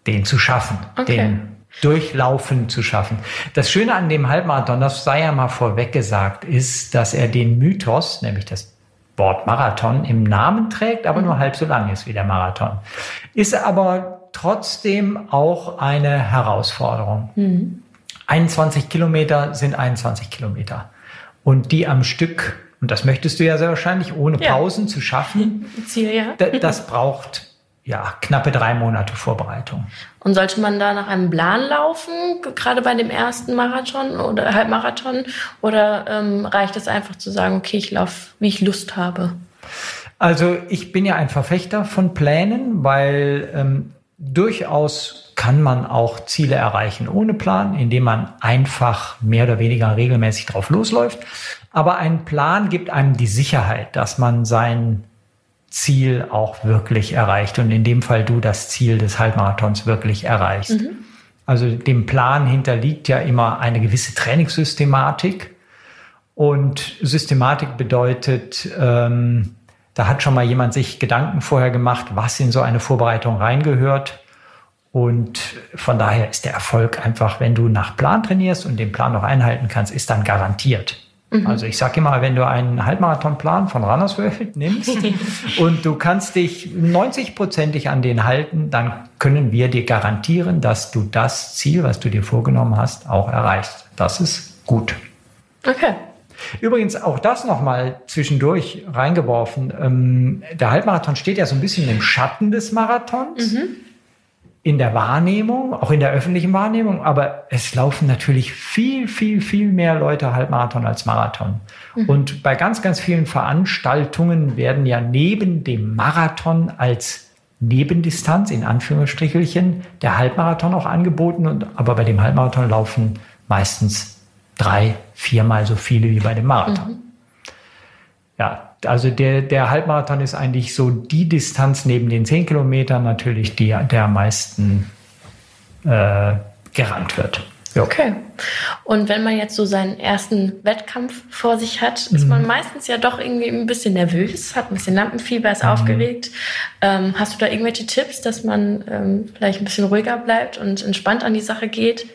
den zu schaffen, okay. den Durchlaufen zu schaffen. Das Schöne an dem Halbmarathon, das sei ja mal vorweg gesagt, ist, dass er den Mythos, nämlich das Wort Marathon, im Namen trägt, aber mhm. nur halb so lang ist wie der Marathon. Ist aber trotzdem auch eine Herausforderung. Mhm. 21 Kilometer sind 21 Kilometer. Und die am Stück, und das möchtest du ja sehr wahrscheinlich, ohne Pausen ja. zu schaffen, <laughs>
Ziel, ja.
das braucht ja, knappe drei Monate Vorbereitung.
Und sollte man da nach einem Plan laufen, gerade bei dem ersten Marathon oder Halbmarathon? Oder ähm, reicht es einfach zu sagen, okay, ich laufe, wie ich Lust habe?
Also ich bin ja ein Verfechter von Plänen, weil ähm, durchaus kann man auch Ziele erreichen ohne Plan, indem man einfach mehr oder weniger regelmäßig drauf losläuft. Aber ein Plan gibt einem die Sicherheit, dass man sein Ziel auch wirklich erreicht und in dem Fall du das Ziel des Halbmarathons wirklich erreichst. Mhm. Also dem Plan hinterliegt ja immer eine gewisse Trainingssystematik und Systematik bedeutet, ähm, da hat schon mal jemand sich Gedanken vorher gemacht, was in so eine Vorbereitung reingehört. Und von daher ist der Erfolg einfach, wenn du nach Plan trainierst und den Plan noch einhalten kannst, ist dann garantiert. Mhm. Also ich sage immer, wenn du einen Halbmarathonplan von Runners World <laughs> nimmst und du kannst dich 90-prozentig an den halten, dann können wir dir garantieren, dass du das Ziel, was du dir vorgenommen hast, auch erreichst. Das ist gut.
Okay.
Übrigens auch das nochmal zwischendurch reingeworfen. Ähm, der Halbmarathon steht ja so ein bisschen im Schatten des Marathons. Mhm. In der Wahrnehmung, auch in der öffentlichen Wahrnehmung, aber es laufen natürlich viel, viel, viel mehr Leute Halbmarathon als Marathon. Mhm. Und bei ganz, ganz vielen Veranstaltungen werden ja neben dem Marathon als Nebendistanz, in Anführungsstrichelchen, der Halbmarathon auch angeboten. Und, aber bei dem Halbmarathon laufen meistens drei, viermal so viele wie bei dem Marathon. Mhm. Ja, also der, der Halbmarathon ist eigentlich so die Distanz neben den zehn Kilometern natürlich, die der am meisten äh, gerannt wird.
Ja. Okay. Und wenn man jetzt so seinen ersten Wettkampf vor sich hat, ist mhm. man meistens ja doch irgendwie ein bisschen nervös, hat ein bisschen Lampenfieber, ist mhm. aufgeregt. Ähm, hast du da irgendwelche Tipps, dass man ähm, vielleicht ein bisschen ruhiger bleibt und entspannt an die Sache geht?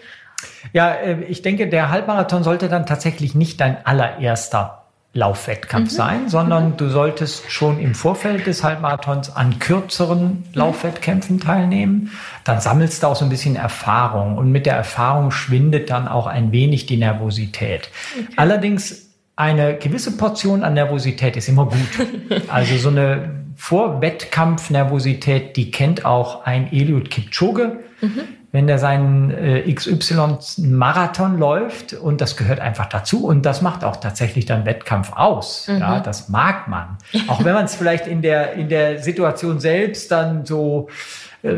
Ja, äh, ich denke, der Halbmarathon sollte dann tatsächlich nicht dein allererster Laufwettkampf mhm. sein, sondern mhm. du solltest schon im Vorfeld des Halbmarathons an kürzeren mhm. Laufwettkämpfen teilnehmen. Dann sammelst du auch so ein bisschen Erfahrung und mit der Erfahrung schwindet dann auch ein wenig die Nervosität. Okay. Allerdings eine gewisse Portion an Nervosität ist immer gut. <laughs> Also so eine Vorwettkampf-Nervosität, die kennt auch ein Eliud Kipchoge. Mhm wenn der seinen äh, XY-Marathon läuft und das gehört einfach dazu und das macht auch tatsächlich dann Wettkampf aus. Mhm. Ja, das mag man. <laughs> Auch wenn man es vielleicht in der, in der Situation selbst dann so äh,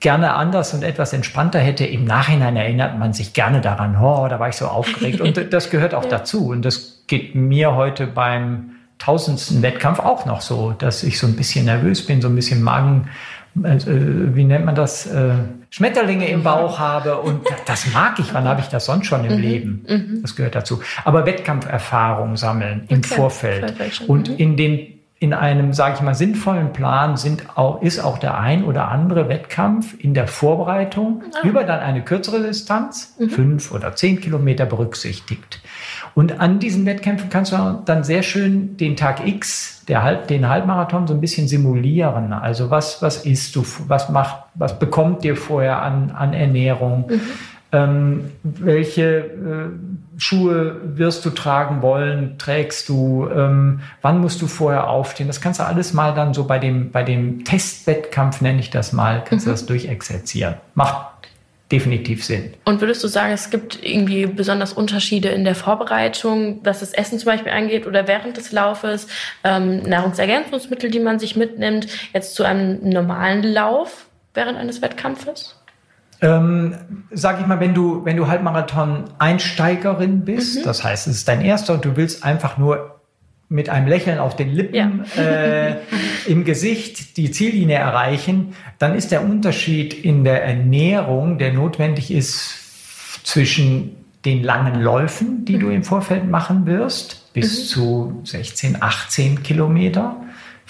gerne anders und etwas entspannter hätte. Im Nachhinein erinnert man sich gerne daran, oh, da war ich so aufgeregt. Und <laughs> das gehört auch ja. dazu. Und das geht mir heute beim tausendsten Wettkampf auch noch so, dass ich so ein bisschen nervös bin, so ein bisschen Magen, wie nennt man das? Äh, Schmetterlinge im Bauch habe und <laughs> das mag ich. Wann habe ich das sonst schon im mhm. Leben? Mhm. Das gehört dazu. Aber Wettkampferfahrung sammeln im okay. Vorfeld und mhm. in den in einem, sage ich mal, sinnvollen Plan sind auch, ist auch der ein oder andere Wettkampf in der Vorbereitung ah. über dann eine kürzere Distanz, mhm. fünf oder zehn Kilometer berücksichtigt. Und an diesen Wettkämpfen kannst du dann sehr schön den Tag X, der Halb, den Halbmarathon so ein bisschen simulieren. Also was, was isst du, was macht, was bekommt dir vorher an, an Ernährung? Mhm. Ähm, welche äh, Schuhe wirst du tragen wollen, trägst du, ähm, wann musst du vorher aufstehen? Das kannst du alles mal dann so bei dem, bei dem Testwettkampf, nenne ich das mal, kannst mhm. du das durchexerzieren. Macht definitiv Sinn.
Und würdest du sagen, es gibt irgendwie besonders Unterschiede in der Vorbereitung, was das Essen zum Beispiel angeht oder während des Laufes, ähm, Nahrungsergänzungsmittel, die man sich mitnimmt, jetzt zu einem normalen Lauf während eines Wettkampfes?
Ähm, sag ich mal, wenn du, wenn du Halbmarathon-Einsteigerin bist, mhm. das heißt, es ist dein erster und du willst einfach nur mit einem Lächeln auf den Lippen ja. äh, <laughs> im Gesicht die Ziellinie erreichen, dann ist der Unterschied in der Ernährung, der notwendig ist zwischen den langen Läufen, die mhm. du im Vorfeld machen wirst, bis mhm. zu 16, 18 Kilometer,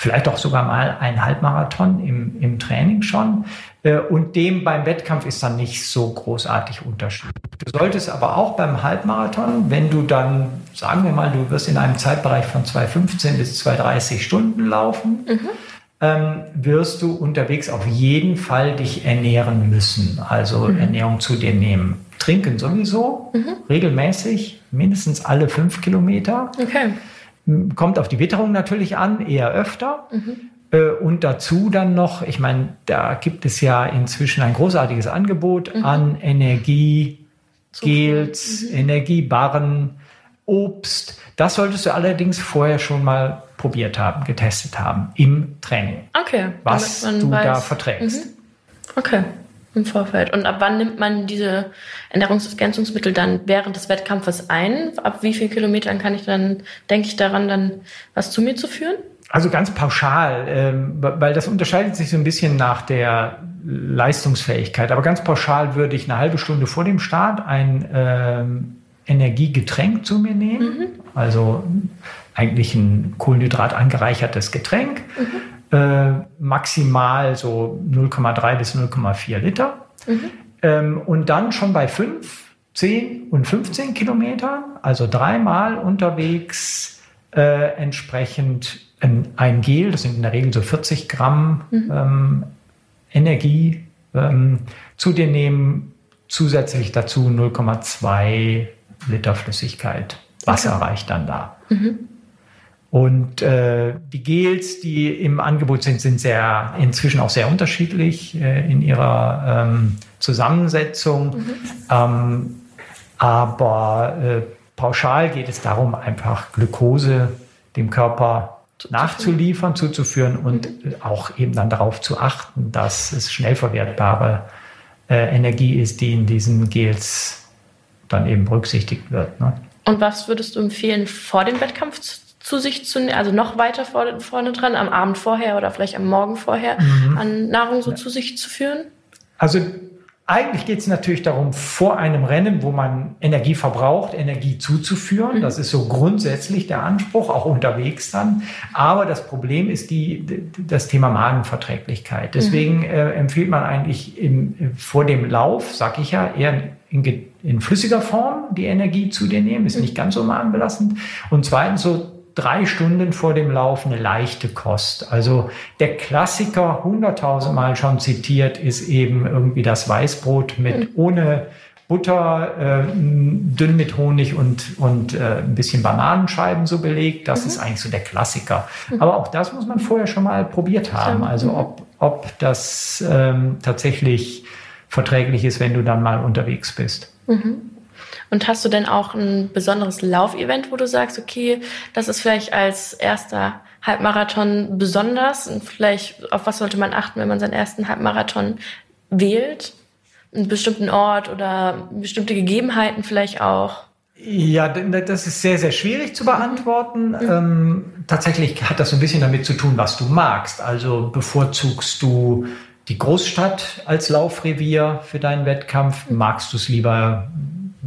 vielleicht auch sogar mal ein Halbmarathon im, im Training schon. Äh, und dem beim Wettkampf ist dann nicht so großartig unterschiedlich. Du solltest aber auch beim Halbmarathon, wenn du dann, sagen wir mal, du wirst in einem Zeitbereich von 2,15 bis 2,30 Stunden laufen, mhm. ähm, wirst du unterwegs auf jeden Fall dich ernähren müssen. Also mhm. Ernährung zu dir nehmen. Trinken sowieso, mhm. regelmäßig, mindestens alle fünf Kilometer. Okay. Kommt auf die Witterung natürlich an, eher öfter. Mhm. Äh, und dazu dann noch, ich meine, da gibt es ja inzwischen ein großartiges Angebot mhm. an Energie, Gels, mhm. Energiebarren, Obst. Das solltest du allerdings vorher schon mal probiert haben, getestet haben im Training.
Okay.
Was du weiß. da verträgst. Mhm.
Okay. Im Vorfeld. Und ab wann nimmt man diese Ernährungsergänzungsmittel dann während des Wettkampfes ein? Ab wie vielen Kilometern kann ich dann, denke ich daran, dann was zu mir zu führen?
Also ganz pauschal, ähm, weil das unterscheidet sich so ein bisschen nach der Leistungsfähigkeit. Aber ganz pauschal würde ich eine halbe Stunde vor dem Start ein ähm, Energiegetränk zu mir nehmen. Mhm. Also eigentlich ein Kohlenhydrat angereichertes Getränk. Mhm. Äh, maximal so 0,3 bis 0,4 Liter. Mhm. Ähm, und dann schon bei 5, 10 und 15 Kilometern, also dreimal unterwegs, äh, entsprechend ein Gel, das sind in der Regel so 40 Gramm mhm. ähm, Energie, ähm, zu dir nehmen, zusätzlich dazu 0,2 Liter Flüssigkeit. Wasser okay. reicht dann da. Mhm. Und äh, die Gels, die im Angebot sind, sind sehr inzwischen auch sehr unterschiedlich äh, in ihrer ähm, Zusammensetzung. Mhm. Ähm, aber äh, pauschal geht es darum, einfach Glukose dem Körper nachzuliefern, zuzuführen und mhm. auch eben dann darauf zu achten, dass es schnell verwertbare äh, Energie ist, die in diesen Gels dann eben berücksichtigt wird. Ne?
Und was würdest du empfehlen, vor dem Wettkampf zu, sich zu nehmen, also noch weiter vorne, vorne dran, am Abend vorher oder vielleicht am Morgen vorher, mhm. an Nahrung so ja. zu sich zu führen?
Also eigentlich geht es natürlich darum, vor einem Rennen, wo man Energie verbraucht, Energie zuzuführen. Mhm. Das ist so grundsätzlich der Anspruch, auch unterwegs dann. Aber das Problem ist die, das Thema Magenverträglichkeit. Deswegen mhm. äh, empfiehlt man eigentlich im, vor dem Lauf, sag ich ja, eher in, in flüssiger Form die Energie zu dir nehmen. Ist mhm. nicht ganz so magenbelastend. Und zweitens so drei Stunden vor dem Lauf eine leichte Kost. Also der Klassiker, hunderttausend Mal schon zitiert, ist eben irgendwie das Weißbrot mit mhm. ohne Butter, äh, dünn mit Honig und, und äh, ein bisschen Bananenscheiben so belegt. Das mhm. ist eigentlich so der Klassiker. Mhm. Aber auch das muss man vorher schon mal probiert haben. Also mhm. ob, ob das ähm, tatsächlich verträglich ist, wenn du dann mal unterwegs bist.
Mhm. Und hast du denn auch ein besonderes Laufevent, wo du sagst, okay, das ist vielleicht als erster Halbmarathon besonders und vielleicht auf was sollte man achten, wenn man seinen ersten Halbmarathon wählt? Einen bestimmten Ort oder bestimmte Gegebenheiten vielleicht auch?
Ja, das ist sehr, sehr schwierig zu beantworten. Mhm. Ähm, tatsächlich hat das so ein bisschen damit zu tun, was du magst. Also bevorzugst du die Großstadt als Laufrevier für deinen Wettkampf? Magst du es lieber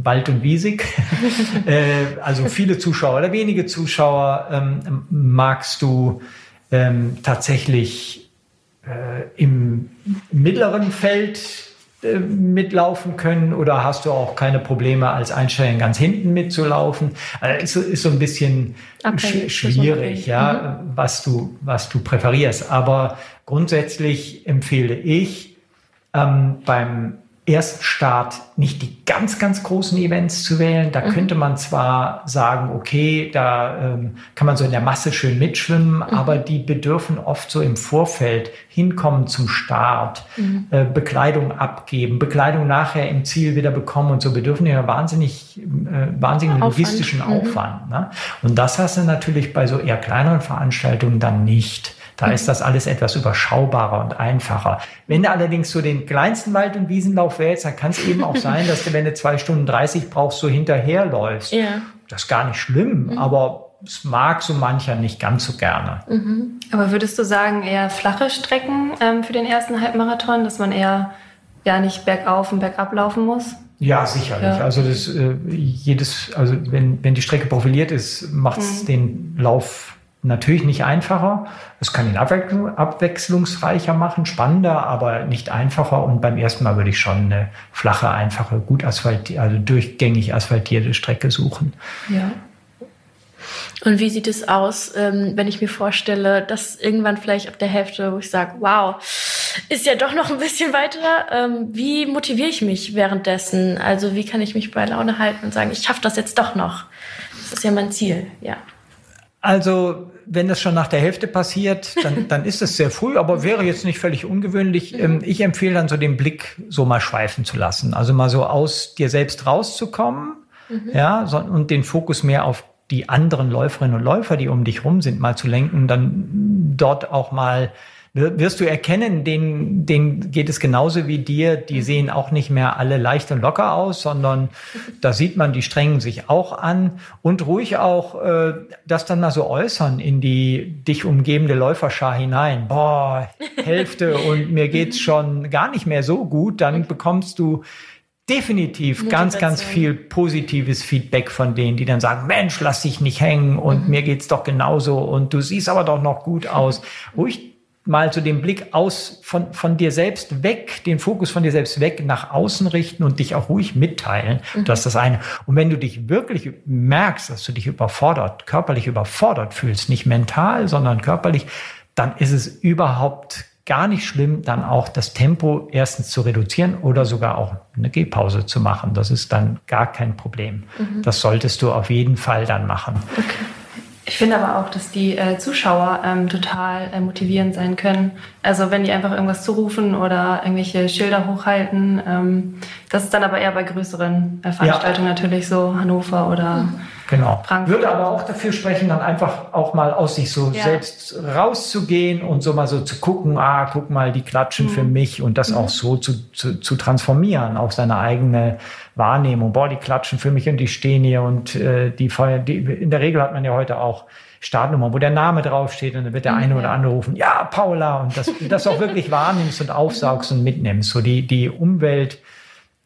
Wald und Wiesig. <laughs> äh, also viele Zuschauer oder wenige Zuschauer. Ähm, magst du ähm, tatsächlich äh, im mittleren Feld äh, mitlaufen können oder hast du auch keine Probleme als Einsteiger ganz hinten mitzulaufen? Also ist, ist so ein bisschen okay, schwierig, ja, mhm. was du was du präferierst. Aber grundsätzlich empfehle ich ähm, beim Erststart nicht die ganz, ganz großen Events zu wählen. Da mhm. könnte man zwar sagen, okay, da ähm, kann man so in der Masse schön mitschwimmen, mhm. aber die bedürfen oft so im Vorfeld hinkommen zum Start, mhm. äh, Bekleidung abgeben, Bekleidung nachher im Ziel wieder bekommen und so bedürfen ja wahnsinnig, äh, wahnsinnigen Aufwand. logistischen mhm. Aufwand. Ne? Und das hast du natürlich bei so eher kleineren Veranstaltungen dann nicht. Da ist das alles etwas überschaubarer und einfacher. Wenn du allerdings so den kleinsten Wald- und Wiesenlauf wählst, dann kann es eben auch sein, dass du, wenn du zwei Stunden 30 brauchst, so hinterherläufst. Ja. Das ist gar nicht schlimm, mhm. aber es mag so mancher nicht ganz so gerne.
Mhm. Aber würdest du sagen, eher flache Strecken ähm, für den ersten Halbmarathon, dass man eher ja nicht bergauf und bergab laufen muss?
Ja, sicherlich. Ja. Also das äh, jedes, also wenn, wenn die Strecke profiliert ist, macht es mhm. den Lauf Natürlich nicht einfacher. Es kann ihn abwechslungsreicher machen, spannender, aber nicht einfacher. Und beim ersten Mal würde ich schon eine flache, einfache, gut asphaltierte, also durchgängig asphaltierte Strecke suchen.
Ja. Und wie sieht es aus, ähm, wenn ich mir vorstelle, dass irgendwann vielleicht ab der Hälfte, wo ich sage, wow, ist ja doch noch ein bisschen weiter. Ähm, wie motiviere ich mich währenddessen? Also wie kann ich mich bei Laune halten und sagen, ich schaffe das jetzt doch noch? Das ist ja mein Ziel, ja.
Also wenn das schon nach der Hälfte passiert, dann, <laughs> dann ist es sehr früh, aber wäre jetzt nicht völlig ungewöhnlich. Ähm, ich empfehle dann so den Blick so mal schweifen zu lassen. Also mal so aus dir selbst rauszukommen, mhm. ja, so, und den Fokus mehr auf die anderen Läuferinnen und Läufer, die um dich rum sind, mal zu lenken, dann dort auch mal wirst du erkennen, denen, denen geht es genauso wie dir. Die mhm. sehen auch nicht mehr alle leicht und locker aus, sondern <laughs> da sieht man, die strengen sich auch an und ruhig auch äh, das dann mal so äußern in die dich umgebende Läuferschar hinein. Boah, <laughs> Hälfte und mir geht's schon gar nicht mehr so gut. Dann bekommst du definitiv Motivation. ganz, ganz viel positives Feedback von denen, die dann sagen, Mensch, lass dich nicht hängen und mhm. mir geht's doch genauso und du siehst aber doch noch gut <laughs> aus. Ruhig mal so den Blick aus von, von dir selbst weg, den Fokus von dir selbst weg nach außen richten und dich auch ruhig mitteilen. Mhm. Das ist das eine. Und wenn du dich wirklich merkst, dass du dich überfordert, körperlich überfordert fühlst, nicht mental, sondern körperlich, dann ist es überhaupt gar nicht schlimm, dann auch das Tempo erstens zu reduzieren oder sogar auch eine Gehpause zu machen. Das ist dann gar kein Problem. Mhm. Das solltest du auf jeden Fall dann machen. Okay.
Ich finde aber auch, dass die äh, Zuschauer ähm, total äh, motivierend sein können. Also wenn die einfach irgendwas zurufen oder irgendwelche Schilder hochhalten. Ähm, das ist dann aber eher bei größeren äh, Veranstaltungen ja. natürlich so, Hannover oder mhm.
Genau. Frankfurt. Würde aber auch dafür sprechen, dann einfach auch mal aus sich so ja. selbst rauszugehen und so mal so zu gucken, ah, guck mal, die klatschen mhm. für mich und das mhm. auch so zu, zu, zu transformieren auf seine eigene Wahrnehmung. Boah, die klatschen für mich und die stehen hier und äh, die feuern, die, in der Regel hat man ja heute auch Startnummer, wo der Name draufsteht und dann wird der eine oder andere rufen, ja, Paula, und das, das auch wirklich wahrnimmst und aufsaugst und mitnimmst, so die, die Umwelt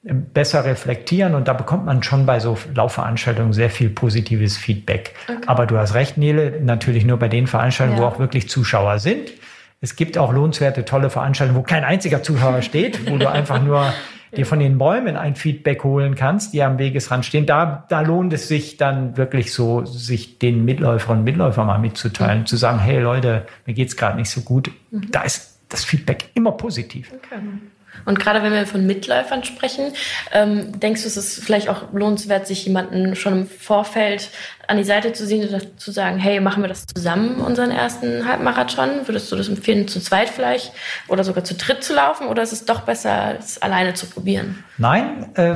besser reflektieren und da bekommt man schon bei so Laufveranstaltungen sehr viel positives Feedback. Okay. Aber du hast recht, Nele, natürlich nur bei den Veranstaltungen, ja. wo auch wirklich Zuschauer sind. Es gibt auch lohnenswerte, tolle Veranstaltungen, wo kein einziger Zuschauer steht, wo du einfach nur <laughs> dir von den Bäumen ein Feedback holen kannst, die am Wegesrand stehen, da, da lohnt es sich dann wirklich so, sich den Mitläuferinnen und Mitläufern mal mitzuteilen, mhm. zu sagen, hey Leute, mir geht's gerade nicht so gut. Mhm. Da ist das Feedback immer positiv. Okay.
Und gerade wenn wir von Mitläufern sprechen, ähm, denkst du, es ist vielleicht auch lohnenswert, sich jemanden schon im Vorfeld an die Seite zu sehen und zu sagen, hey, machen wir das zusammen, unseren ersten Halbmarathon? Würdest du das empfehlen, zu zweit vielleicht oder sogar zu dritt zu laufen? Oder ist es doch besser, es alleine zu probieren?
Nein, äh,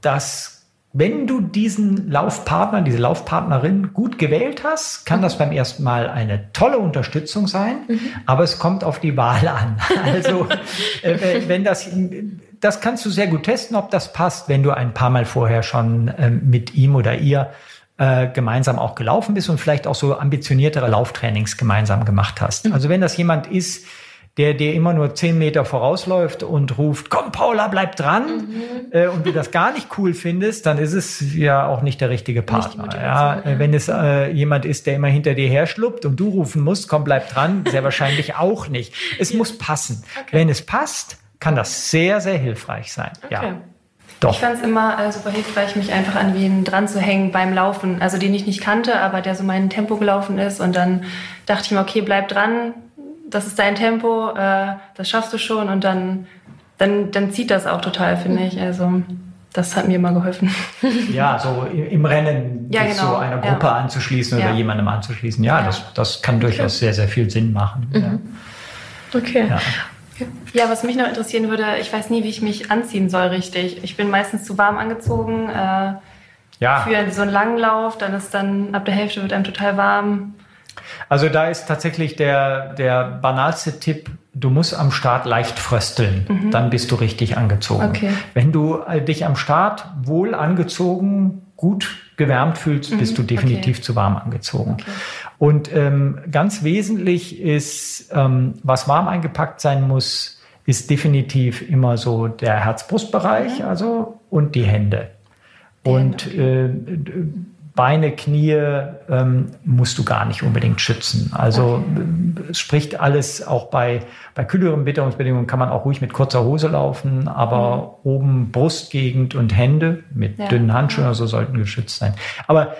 das wenn du diesen Laufpartner, diese Laufpartnerin gut gewählt hast, kann das beim ersten Mal eine tolle Unterstützung sein, mhm. aber es kommt auf die Wahl an. <laughs> Also äh, wenn das, das kannst du sehr gut testen, ob das passt, wenn du ein paar Mal vorher schon äh, mit ihm oder ihr äh, gemeinsam auch gelaufen bist und vielleicht auch so ambitioniertere Lauftrainings gemeinsam gemacht hast. Mhm. Also wenn das jemand ist, der dir immer nur zehn Meter vorausläuft und ruft, komm Paula, bleib dran, mhm. äh, und du das gar nicht cool findest, dann ist es ja auch nicht der richtige Partner. Ja, ja, wenn es äh, jemand ist, der immer hinter dir her schluppt und du rufen musst, komm, bleib dran, sehr wahrscheinlich <laughs> auch nicht. Es ja. muss passen. Okay. Wenn es passt, kann das sehr, sehr hilfreich sein. Okay. Ja.
Doch. Ich fand es immer äh, super hilfreich, mich einfach an wen dran zu hängen beim Laufen. Also den ich nicht kannte, aber der so mein Tempo gelaufen ist. Und dann dachte ich mir, okay, bleib dran, das ist dein Tempo, äh, das schaffst du schon und dann, dann, dann zieht das auch total, finde ich. Also das hat mir immer geholfen. <laughs>
Ja, so im Rennen ja, genau. so einer Gruppe ja. anzuschließen oder ja. jemandem anzuschließen. Ja, Das, das kann durchaus sehr, sehr viel Sinn machen. Mhm.
Okay. Ja. was mich noch interessieren würde, ich weiß nie, wie ich mich anziehen soll richtig. Ich bin meistens zu warm angezogen. Äh, ja. Für so einen langen Lauf, dann ist dann ab der Hälfte wird einem total warm.
Also da ist tatsächlich der, der banalste Tipp, du musst am Start leicht frösteln, mhm. dann bist du richtig angezogen. Okay. Wenn du äh, dich am Start wohl angezogen, gut gewärmt fühlst, mhm. bist du definitiv okay. zu warm angezogen. Okay. Und ähm, ganz wesentlich ist, ähm, was warm eingepackt sein muss, ist definitiv immer so der Herz-Brust-Bereich, mhm. also und die Hände. Und äh, Beine, Knie ähm, musst du gar nicht unbedingt schützen. Also okay. es spricht alles, auch bei, bei kühleren Witterungsbedingungen kann man auch ruhig mit kurzer Hose laufen, aber mhm. oben Brustgegend und Hände mit ja. dünnen Handschuhen oder so sollten geschützt sein. Aber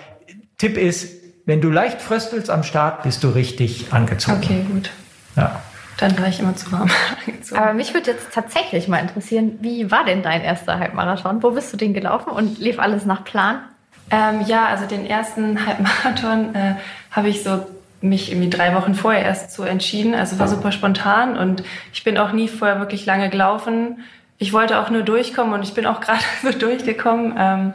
Tipp ist, wenn du leicht fröstelst am Start, bist du richtig angezogen.
Okay, gut. Ja. Dann war ich immer zu warm <laughs> angezogen.
Aber mich würde jetzt tatsächlich mal interessieren, wie war denn dein erster Halbmarathon? Wo bist du den gelaufen und lief alles nach Plan?
Ähm, ja, also den ersten <laughs> Halbmarathon äh, habe ich so mich irgendwie drei Wochen vorher erst so entschieden. Also war super spontan und ich bin auch nie vorher wirklich lange gelaufen. Ich wollte auch nur durchkommen und ich bin auch <laughs> gerade so durchgekommen. Ähm,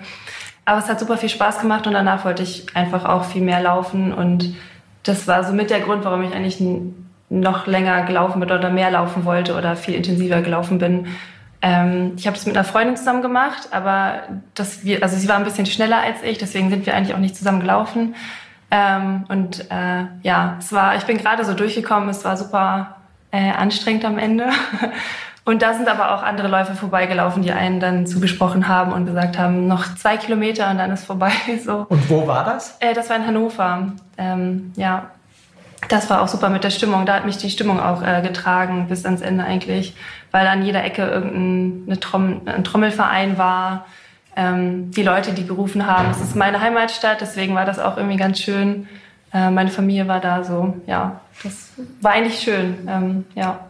aber es hat super viel Spaß gemacht und danach wollte ich einfach auch viel mehr laufen und das war so mit der Grund, warum ich eigentlich noch länger gelaufen bin oder mehr laufen wollte oder viel intensiver gelaufen bin, ähm, ich habe das mit einer Freundin zusammen gemacht, aber das wir, also sie war ein bisschen schneller als ich, deswegen sind wir eigentlich auch nicht zusammen gelaufen. Ähm, und äh, ja, es war, ich bin gerade so durchgekommen, es war super äh, anstrengend am Ende. <laughs> Und da sind aber auch andere Läufer vorbeigelaufen, die einen dann zugesprochen haben und gesagt haben, noch zwei Kilometer und dann ist vorbei. <laughs> So.
Und wo war das?
Äh, das war in Hannover. Ähm, ja, das war auch super mit der Stimmung. Da hat mich die Stimmung auch äh, getragen bis ans Ende eigentlich, weil an jeder Ecke irgendein Trommel, ein Trommelverein war. Ähm, die Leute, die gerufen haben, es ist meine Heimatstadt, deswegen war das auch irgendwie ganz schön. Äh, meine Familie war da so, ja, das war eigentlich schön, ähm, ja.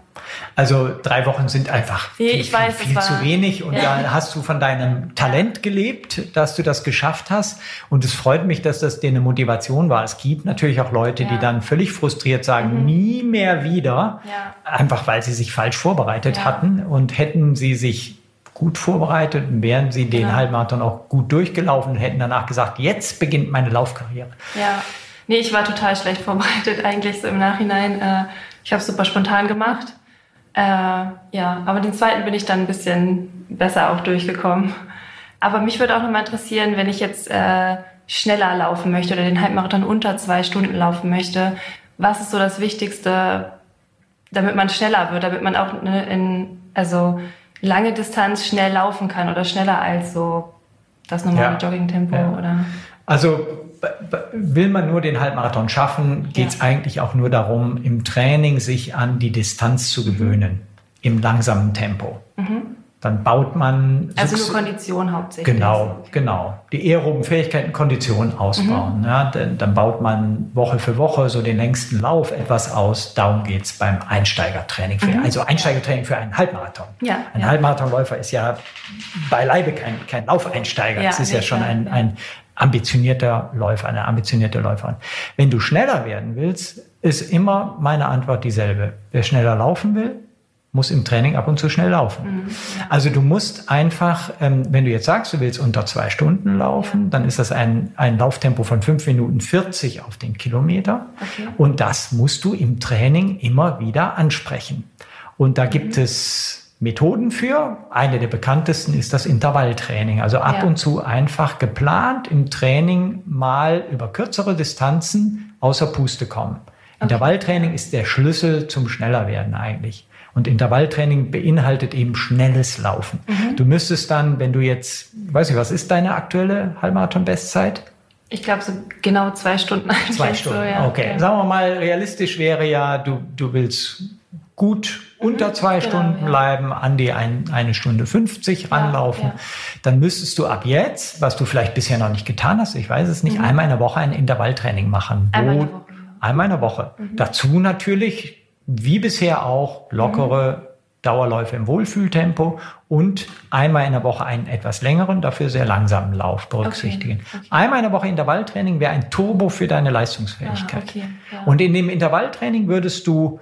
Also drei Wochen sind einfach viel,
ich weiß,
viel, viel zu wenig und ja. da hast du von deinem Talent gelebt, dass du das geschafft hast und es freut mich, dass das dir eine Motivation war. Es gibt natürlich auch Leute, ja. die dann völlig frustriert sagen, mhm. nie mehr wieder, ja. einfach weil sie sich falsch vorbereitet hatten und hätten sie sich gut vorbereitet und wären sie den genau. Halbmarathon auch gut durchgelaufen und hätten danach gesagt, jetzt beginnt meine Laufkarriere.
Ja, nee, ich war total schlecht vorbereitet <laughs> eigentlich so im Nachhinein. Äh, ich habe super spontan gemacht. Äh, ja, aber den zweiten bin ich dann ein bisschen besser auch durchgekommen. Aber mich würde auch noch mal interessieren, wenn ich jetzt äh, schneller laufen möchte oder den Halbmarathon unter zwei Stunden laufen möchte, was ist so das Wichtigste, damit man schneller wird, damit man auch ne, in, also lange Distanz schnell laufen kann oder schneller als so das normale ja. Joggingtempo ja. oder?
Also will man nur den Halbmarathon schaffen, geht es ja. eigentlich auch nur darum, im Training sich an die Distanz zu gewöhnen, im langsamen Tempo. Mhm. Dann baut man.
Also nur Kondition hauptsächlich.
Genau, okay. genau. Die aeroben Fähigkeiten, Kondition ausbauen. Mhm. Ja, dann, dann, baut man Woche für Woche so den längsten Lauf etwas aus. Darum geht es beim Einsteigertraining. Für, mhm. Also Einsteigertraining für einen Halbmarathon. Ja, ein ja. Halbmarathonläufer ist ja beileibe kein, kein Laufeinsteiger. Es ist ja schon ein, ein ambitionierter Läufer, eine ambitionierte Läuferin. Wenn du schneller werden willst, ist immer meine Antwort dieselbe. Wer schneller laufen will, muss im Training ab und zu schnell laufen. Mhm. Also du musst einfach, ähm, wenn du jetzt sagst, du willst unter zwei Stunden laufen, dann ist das ein, ein Lauftempo von fünf Minuten 40 auf den Kilometer. Okay. Und das musst du im Training immer wieder ansprechen. Und da mhm. gibt es Methoden für. Eine der bekanntesten ist das Intervalltraining. Also ab ja. und zu einfach geplant im Training mal über kürzere Distanzen außer Puste kommen. Okay. Intervalltraining ist der Schlüssel zum Schnellerwerden eigentlich. Und Intervalltraining beinhaltet eben schnelles Laufen. Mhm. Du müsstest dann, wenn du jetzt, weiß ich, was ist deine aktuelle Halbmarathon-Bestzeit?
Ich glaube so genau zwei Stunden.
Zwei Stunden, so, ja. okay. Ja. Sagen wir mal, realistisch wäre ja, du, du willst gut. Unter zwei genau, Stunden bleiben, an die ein, eine Stunde 50 ranlaufen, ja, ja. dann müsstest du ab jetzt, was du vielleicht bisher noch nicht getan hast, ich weiß es nicht, mhm. einmal in der Woche ein Intervalltraining machen. Einmal in der Woche. Einmal in der Woche. Mhm. Dazu natürlich wie bisher auch lockere mhm. Dauerläufe im Wohlfühltempo und einmal in der Woche einen etwas längeren, dafür sehr langsamen Lauf berücksichtigen. Okay, okay. Einmal in der Woche Intervalltraining wäre ein Turbo für deine Leistungsfähigkeit. Ah, okay, ja. Und in dem Intervalltraining würdest du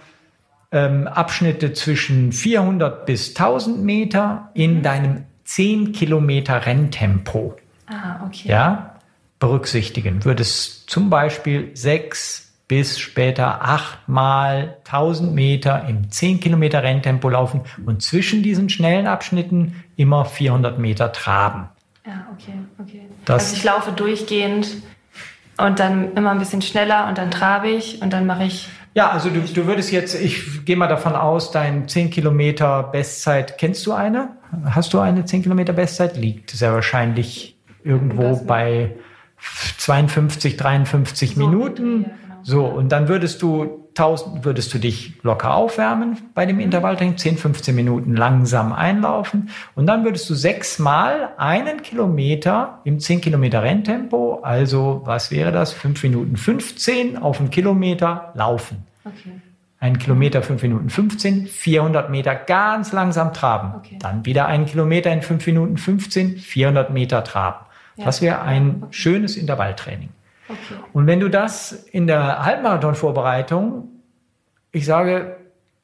ähm, Abschnitte zwischen 400 bis 1000 Meter in mhm. deinem 10 Kilometer Renntempo ah, ja, berücksichtigen. Würdest zum Beispiel sechs bis später achtmal 1000 Meter im 10 Kilometer Renntempo laufen und zwischen diesen schnellen Abschnitten immer 400 Meter traben.
Ja, okay, okay. Das also ich laufe durchgehend und dann immer ein bisschen schneller und dann trabe ich und dann mache ich.
Ja, also du, du würdest jetzt, ich gehe mal davon aus, dein 10 Kilometer Bestzeit, kennst du eine? Hast du eine 10 Kilometer Bestzeit? Liegt sehr wahrscheinlich irgendwo bei 52, 53 so, Minuten. Ja, so, und dann würdest du 1000, würdest du dich locker aufwärmen bei dem Intervalltraining, 10, 15 Minuten langsam einlaufen und dann würdest du sechsmal einen Kilometer im 10 Kilometer Renntempo, also was wäre das? 5 Minuten 15 auf einen Kilometer laufen. Okay. Ein Kilometer 5 Minuten 15, 400 Meter ganz langsam traben. Okay. Dann wieder einen Kilometer in 5 Minuten 15, 400 Meter traben. Ja. Das wäre ein okay. schönes Intervalltraining. Und wenn du das in der Halbmarathon-Vorbereitung, ich sage,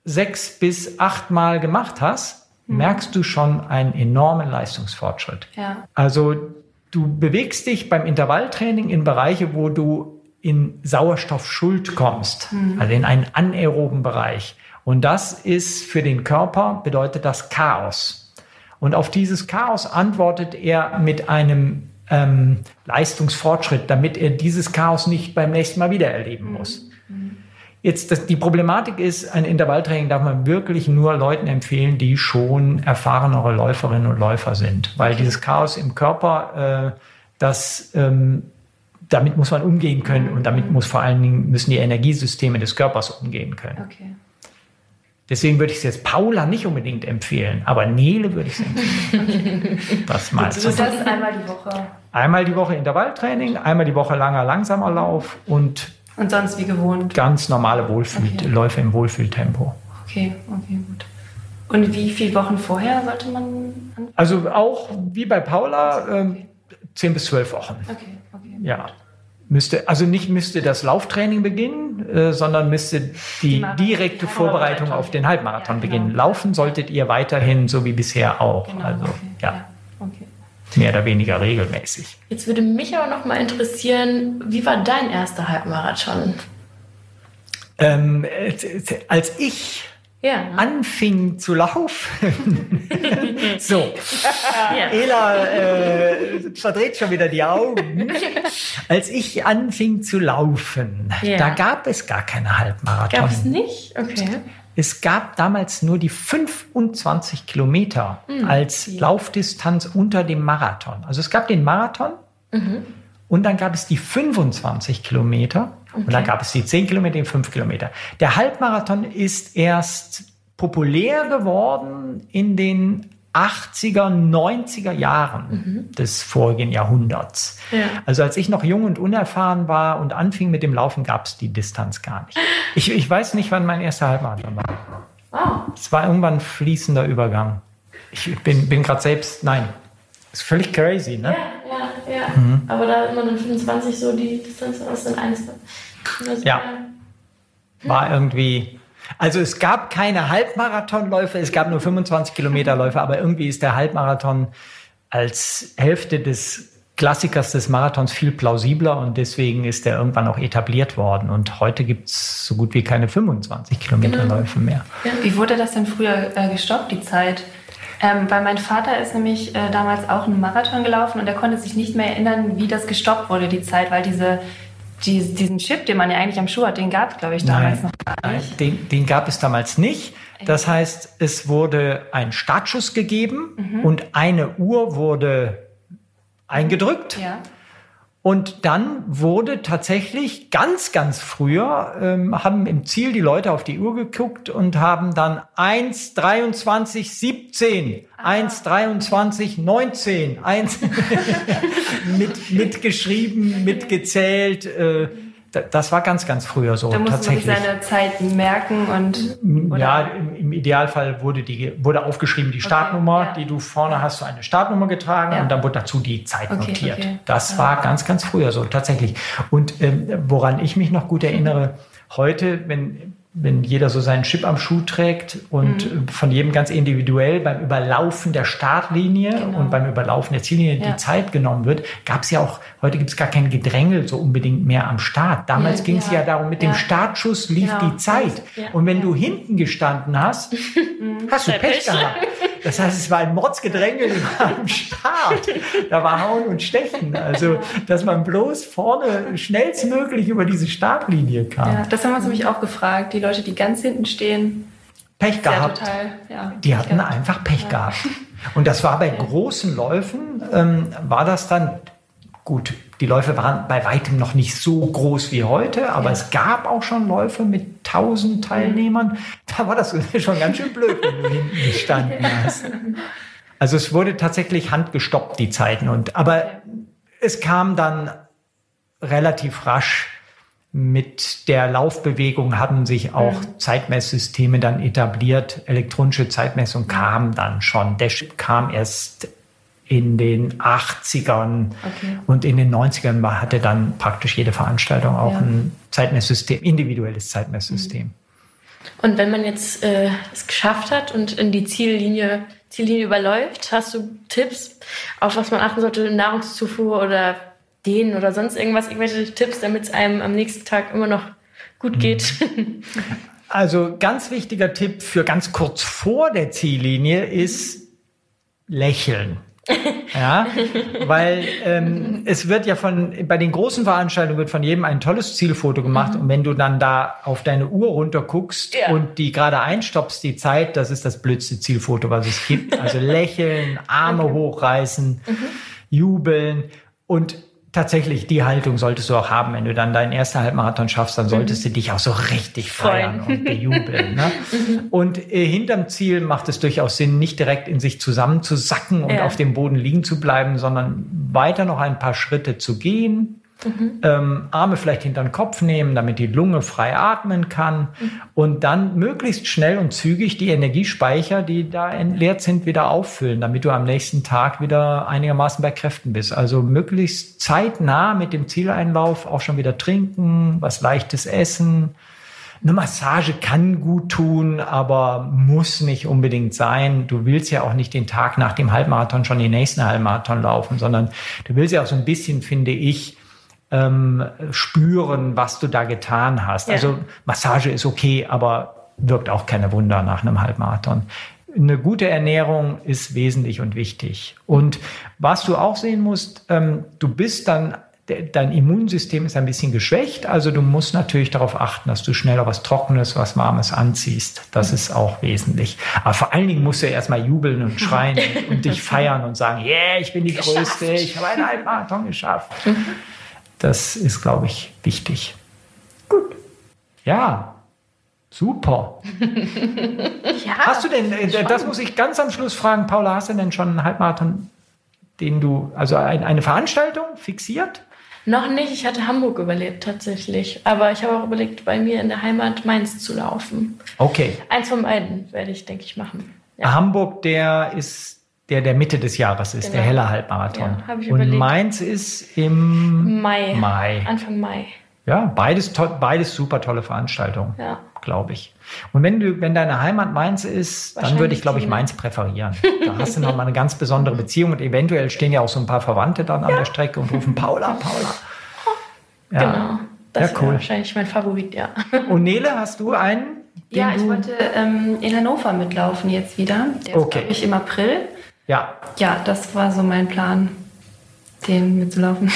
sechs bis acht Mal gemacht hast, mhm. merkst du schon einen enormen Leistungsfortschritt. Ja. Also du bewegst dich beim Intervalltraining in Bereiche, wo du in Sauerstoffschuld kommst, mhm. also in einen anaeroben Bereich. Und das ist für den Körper, bedeutet das Chaos. Und auf dieses Chaos antwortet er mit einem ähm, Leistungsfortschritt, damit er dieses Chaos nicht beim nächsten Mal wieder erleben muss. Jetzt, das, die Problematik ist, ein Intervalltraining darf man wirklich nur Leuten empfehlen, die schon erfahrenere Läuferinnen und Läufer sind, weil dieses Chaos im Körper, äh, das ähm, damit muss man umgehen können und damit muss vor allen Dingen müssen die Energiesysteme des Körpers umgehen können. Okay. Deswegen würde ich es jetzt Paula nicht unbedingt empfehlen, aber Nele würde ich es empfehlen. <laughs> das mal.
Also das einmal die Woche.
Einmal die Woche Intervalltraining, einmal die Woche langer, langsamer Lauf und
und sonst wie gewohnt.
Ganz normale Wohlfühlläufe okay. im Wohlfühltempo.
Okay, okay, gut. Und wie viele Wochen vorher sollte man anfangen?
Also auch wie bei Paula, okay. 10 bis 12 Wochen. Okay, okay. Ja. müsste, also nicht müsste das Lauftraining beginnen, äh, sondern müsste die, die direkte Vorbereitung auf den Halbmarathon ja, genau. beginnen. Laufen solltet ihr weiterhin so wie bisher auch. Genau, also okay. ja. Okay. Mehr oder weniger regelmäßig.
Jetzt würde mich aber noch mal interessieren, wie war dein erster Halbmarathon?
Ähm, äh, als ich ja. anfing zu laufen. <laughs> so, ja. Ela äh, verdreht schon wieder die Augen. Als ich anfing zu laufen, ja. da gab es gar keine Halbmarathon.
Gab es nicht? Okay.
Es gab damals nur die 25 Kilometer mhm. als Laufdistanz unter dem Marathon. Also es gab den Marathon mhm. und dann gab es die 25 Kilometer Okay. Und dann gab es die 10 Kilometer, die 5 Kilometer. Der Halbmarathon ist erst populär geworden in den 80er, 90er Jahren mhm. des vorigen Jahrhunderts. Ja. Also als ich noch jung und unerfahren war und anfing mit dem Laufen, gab es die Distanz gar nicht. Ich, ich weiß nicht, wann mein erster Halbmarathon war. Oh. Es war irgendwann ein fließender Übergang. Ich bin, bin gerade selbst, nein, ist völlig crazy, ne?
Ja, ja, ja. Mhm. Aber da immer dann 25 so die Distanz aus dann eins.
Also, ja. War irgendwie. Also es gab keine Halbmarathonläufe, es gab nur 25 Kilometerläufe, aber irgendwie ist der Halbmarathon als Hälfte des Klassikers des Marathons viel plausibler und deswegen ist er irgendwann auch etabliert worden. Und heute gibt es so gut wie keine 25 Kilometerläufe genau. mehr.
Ja. Wie wurde das denn früher äh, gestoppt, die Zeit? Ähm, weil mein Vater ist nämlich äh, damals auch einen Marathon gelaufen und er konnte sich nicht mehr erinnern, wie das gestoppt wurde, die Zeit, weil diese, die, diesen Chip, den man ja eigentlich am Schuh hat, den gab es, glaube ich, damals
Nein. noch gar nicht. Den, den gab es damals nicht. Das heißt, es wurde ein Startschuss gegeben mhm. und eine Uhr wurde eingedrückt. Ja. Und dann wurde tatsächlich ganz, ganz früher, ähm, haben im Ziel die Leute auf die Uhr geguckt und haben dann 1, 23, 17, ah. 1, 23, 19, 1 mit, mitgeschrieben, mitgezählt. Äh, das war ganz, ganz früher so.
Da muss tatsächlich. man seine Zeit merken und.
Oder? Ja, im, im, Idealfall wurde, die, wurde aufgeschrieben die Startnummer, okay, ja. die du vorne hast, so eine Startnummer getragen ja. und dann wurde dazu die Zeit okay, notiert. Okay. Das ja. war ganz, ganz früher so, tatsächlich. Und ähm, woran ich mich noch gut erinnere, heute, wenn wenn jeder so seinen Chip am Schuh trägt und mhm. von jedem ganz individuell beim Überlaufen der Startlinie genau. und beim Überlaufen der Ziellinie ja. die Zeit genommen wird, gab es ja auch, heute gibt es gar kein Gedrängel so unbedingt mehr am Start. Damals ja, ging es ja. ja. darum, mit dem Startschuss lief genau. die Zeit. Und wenn du hinten gestanden hast, <laughs> hast du Pech gehabt. Das heißt, es war ein Mordsgedränge <laughs> am Start. Da war Hauen und Stechen. Also, dass man bloß vorne schnellstmöglich über diese Startlinie kam. Ja,
das haben wir uns nämlich auch gefragt. Die Leute, die ganz hinten stehen,
Pech gehabt. Total, ja, die hatten gehabt. einfach Pech ja. gehabt. Und das war bei großen Läufen, ähm, war das dann gut. Die Läufe waren bei weitem noch nicht so groß wie heute, aber ja. es gab auch schon Läufe mit 1000 Teilnehmern. Da war das <laughs> schon ganz schön blöd, wenn du hinten gestanden hast. Also es wurde tatsächlich handgestoppt, die Zeiten. Und, aber es kam dann relativ rasch mit der Laufbewegung haben sich auch mhm. Zeitmesssysteme dann etabliert. Elektronische Zeitmessung kam dann schon. Der Chip kam erst in den 80ern okay. und in den 90ern hatte dann praktisch jede Veranstaltung auch ja. ein Zeitmesssystem, individuelles Zeitmesssystem.
Und wenn man jetzt äh, es geschafft hat und in die Ziellinie, Ziellinie überläuft, hast du Tipps, auf was man achten sollte, Nahrungszufuhr oder Dehnen oder sonst irgendwas, irgendwelche Tipps, damit es einem am nächsten Tag immer noch gut geht? <laughs>
Also ganz wichtiger Tipp für ganz kurz vor der Ziellinie ist lächeln. <laughs> ja, weil ähm, es wird ja von bei den großen Veranstaltungen wird von jedem ein tolles Zielfoto gemacht mhm. und wenn du dann da auf deine Uhr runter guckst ja. und die gerade einstoppst die Zeit, das ist das blödste Zielfoto, was es gibt. Also <laughs> lächeln, Arme okay. hochreißen, mhm. jubeln und tatsächlich, die Haltung solltest du auch haben. Wenn du dann deinen ersten Halbmarathon schaffst, dann solltest mhm. du dich auch so richtig feiern Freuen. und bejubeln. Ne? <laughs> Mhm. und äh, hinterm Ziel macht es durchaus Sinn, nicht direkt in sich zusammenzusacken und ja. auf dem Boden liegen zu bleiben, sondern weiter noch ein paar Schritte zu gehen Mhm. Ähm, Arme vielleicht hinter den Kopf nehmen, damit die Lunge frei atmen kann mhm. und dann möglichst schnell und zügig die Energiespeicher, die da entleert sind, wieder auffüllen, damit du am nächsten Tag wieder einigermaßen bei Kräften bist. Also möglichst zeitnah mit dem Zieleinlauf auch schon wieder trinken, was leichtes essen. Eine Massage kann gut tun, aber muss nicht unbedingt sein. Du willst ja auch nicht den Tag nach dem Halbmarathon schon den nächsten Halbmarathon laufen, sondern du willst ja auch so ein bisschen, finde ich, ähm, spüren, was du da getan hast. Ja. Also Massage ist okay, aber wirkt auch keine Wunder nach einem Halbmarathon. Eine gute Ernährung ist wesentlich und wichtig. Und was du auch sehen musst, ähm, du bist dann dein Immunsystem ist ein bisschen geschwächt, also du musst natürlich darauf achten, dass du schneller was Trockenes, was Warmes anziehst. Das mhm. ist auch wesentlich. Aber vor allen Dingen musst du erstmal jubeln und schreien <laughs> und dich feiern und sagen, yeah, ich bin die geschafft. Größte, ich habe einen Halbmarathon geschafft. Mhm. Das ist, glaube ich, wichtig. Gut. Ja, super. <laughs> ja, hast du denn, äh, das muss ich ganz am Schluss fragen, Paula, hast du denn schon einen Halbmarathon, den du, also eine Veranstaltung fixiert?
Noch nicht. Ich hatte Hamburg überlebt tatsächlich. Aber ich habe auch überlegt, bei mir in der Heimat Mainz zu laufen.
Okay.
Eins von beiden werde ich, denke ich, machen.
Ja. Hamburg, der ist der der Mitte des Jahres ist, genau. der helle Halbmarathon. Ja, Und überlegt. Mainz ist im
Mai.
Mai.
Anfang Mai.
Ja, beides, beides super tolle Veranstaltungen, ja. glaube ich. Und wenn du, wenn deine Heimat Mainz ist, dann würde ich, glaube ich, Mainz präferieren. Da <laughs> hast du noch mal eine ganz besondere Beziehung und eventuell stehen ja auch so ein paar Verwandte dann ja. an der Strecke und rufen Paula, Paula.
Ja. Genau. Das ja, cool. wahrscheinlich mein Favorit, ja. <laughs>
Und Nele, hast du einen?
Ja, ich wollte ähm, in Hannover mitlaufen jetzt wieder. Der okay. ist, ich, im April.
Ja.
Ja, das war so mein Plan, den mitzulaufen.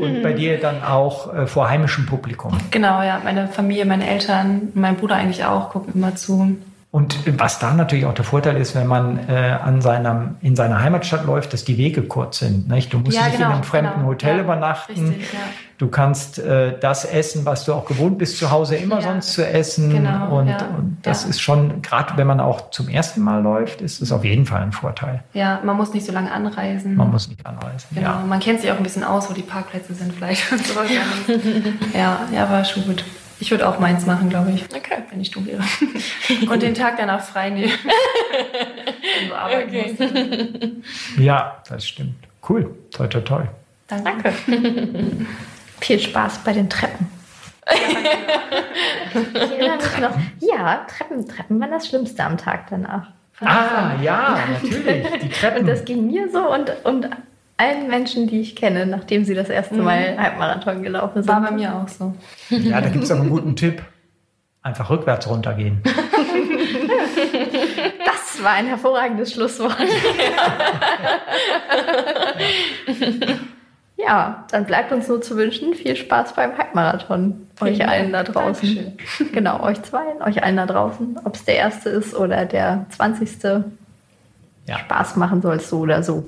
Und bei dir dann auch äh, vor heimischem Publikum?
Genau, ja. Meine Familie, meine Eltern, mein Bruder eigentlich auch, gucken immer zu.
Und was da natürlich auch der Vorteil ist, wenn man äh, an seinem, in seiner Heimatstadt läuft, dass die Wege kurz sind. Nicht? Du musst ja, nicht genau, in einem fremden genau. Hotel ja, übernachten. Richtig, ja. Du kannst äh, das essen, was du auch gewohnt bist, zu Hause immer sonst zu essen. Genau, und, und das ist schon, gerade wenn man auch zum ersten Mal läuft, ist es auf jeden Fall ein Vorteil.
Ja, man muss nicht so lange anreisen.
Man muss nicht anreisen.
Genau, man kennt sich auch ein bisschen aus, wo die Parkplätze sind vielleicht. <laughs> ja, ja, war schon gut. Ich würde auch meins machen, glaube ich. Okay. Wenn ich du wäre. <laughs> Und den Tag danach frei nehmen. <laughs> wenn
du arbeiten okay. musst. Ja, das stimmt. Cool. Toi, toi, toi.
Danke. <laughs>
Viel Spaß bei den Treppen. noch, ja, Treppen, Treppen waren das Schlimmste am Tag danach.
Ah, ja, natürlich. Die Treppen.
Und das ging mir so und, und allen Menschen, die ich kenne, nachdem sie das erste Mal mhm. Halbmarathon gelaufen sind.
War bei mir auch so.
Ja, da gibt es aber einen guten Tipp. Einfach rückwärts runtergehen. <laughs>
Das war ein hervorragendes Schlusswort. <laughs> ja, dann bleibt uns nur zu wünschen, viel Spaß beim Halbmarathon. Euch allen da draußen. Dankeschön. <laughs> Genau, euch zwei, euch allen da draußen. Ob es der erste ist oder der zwanzigste. Ja. Spaß machen soll es so oder so.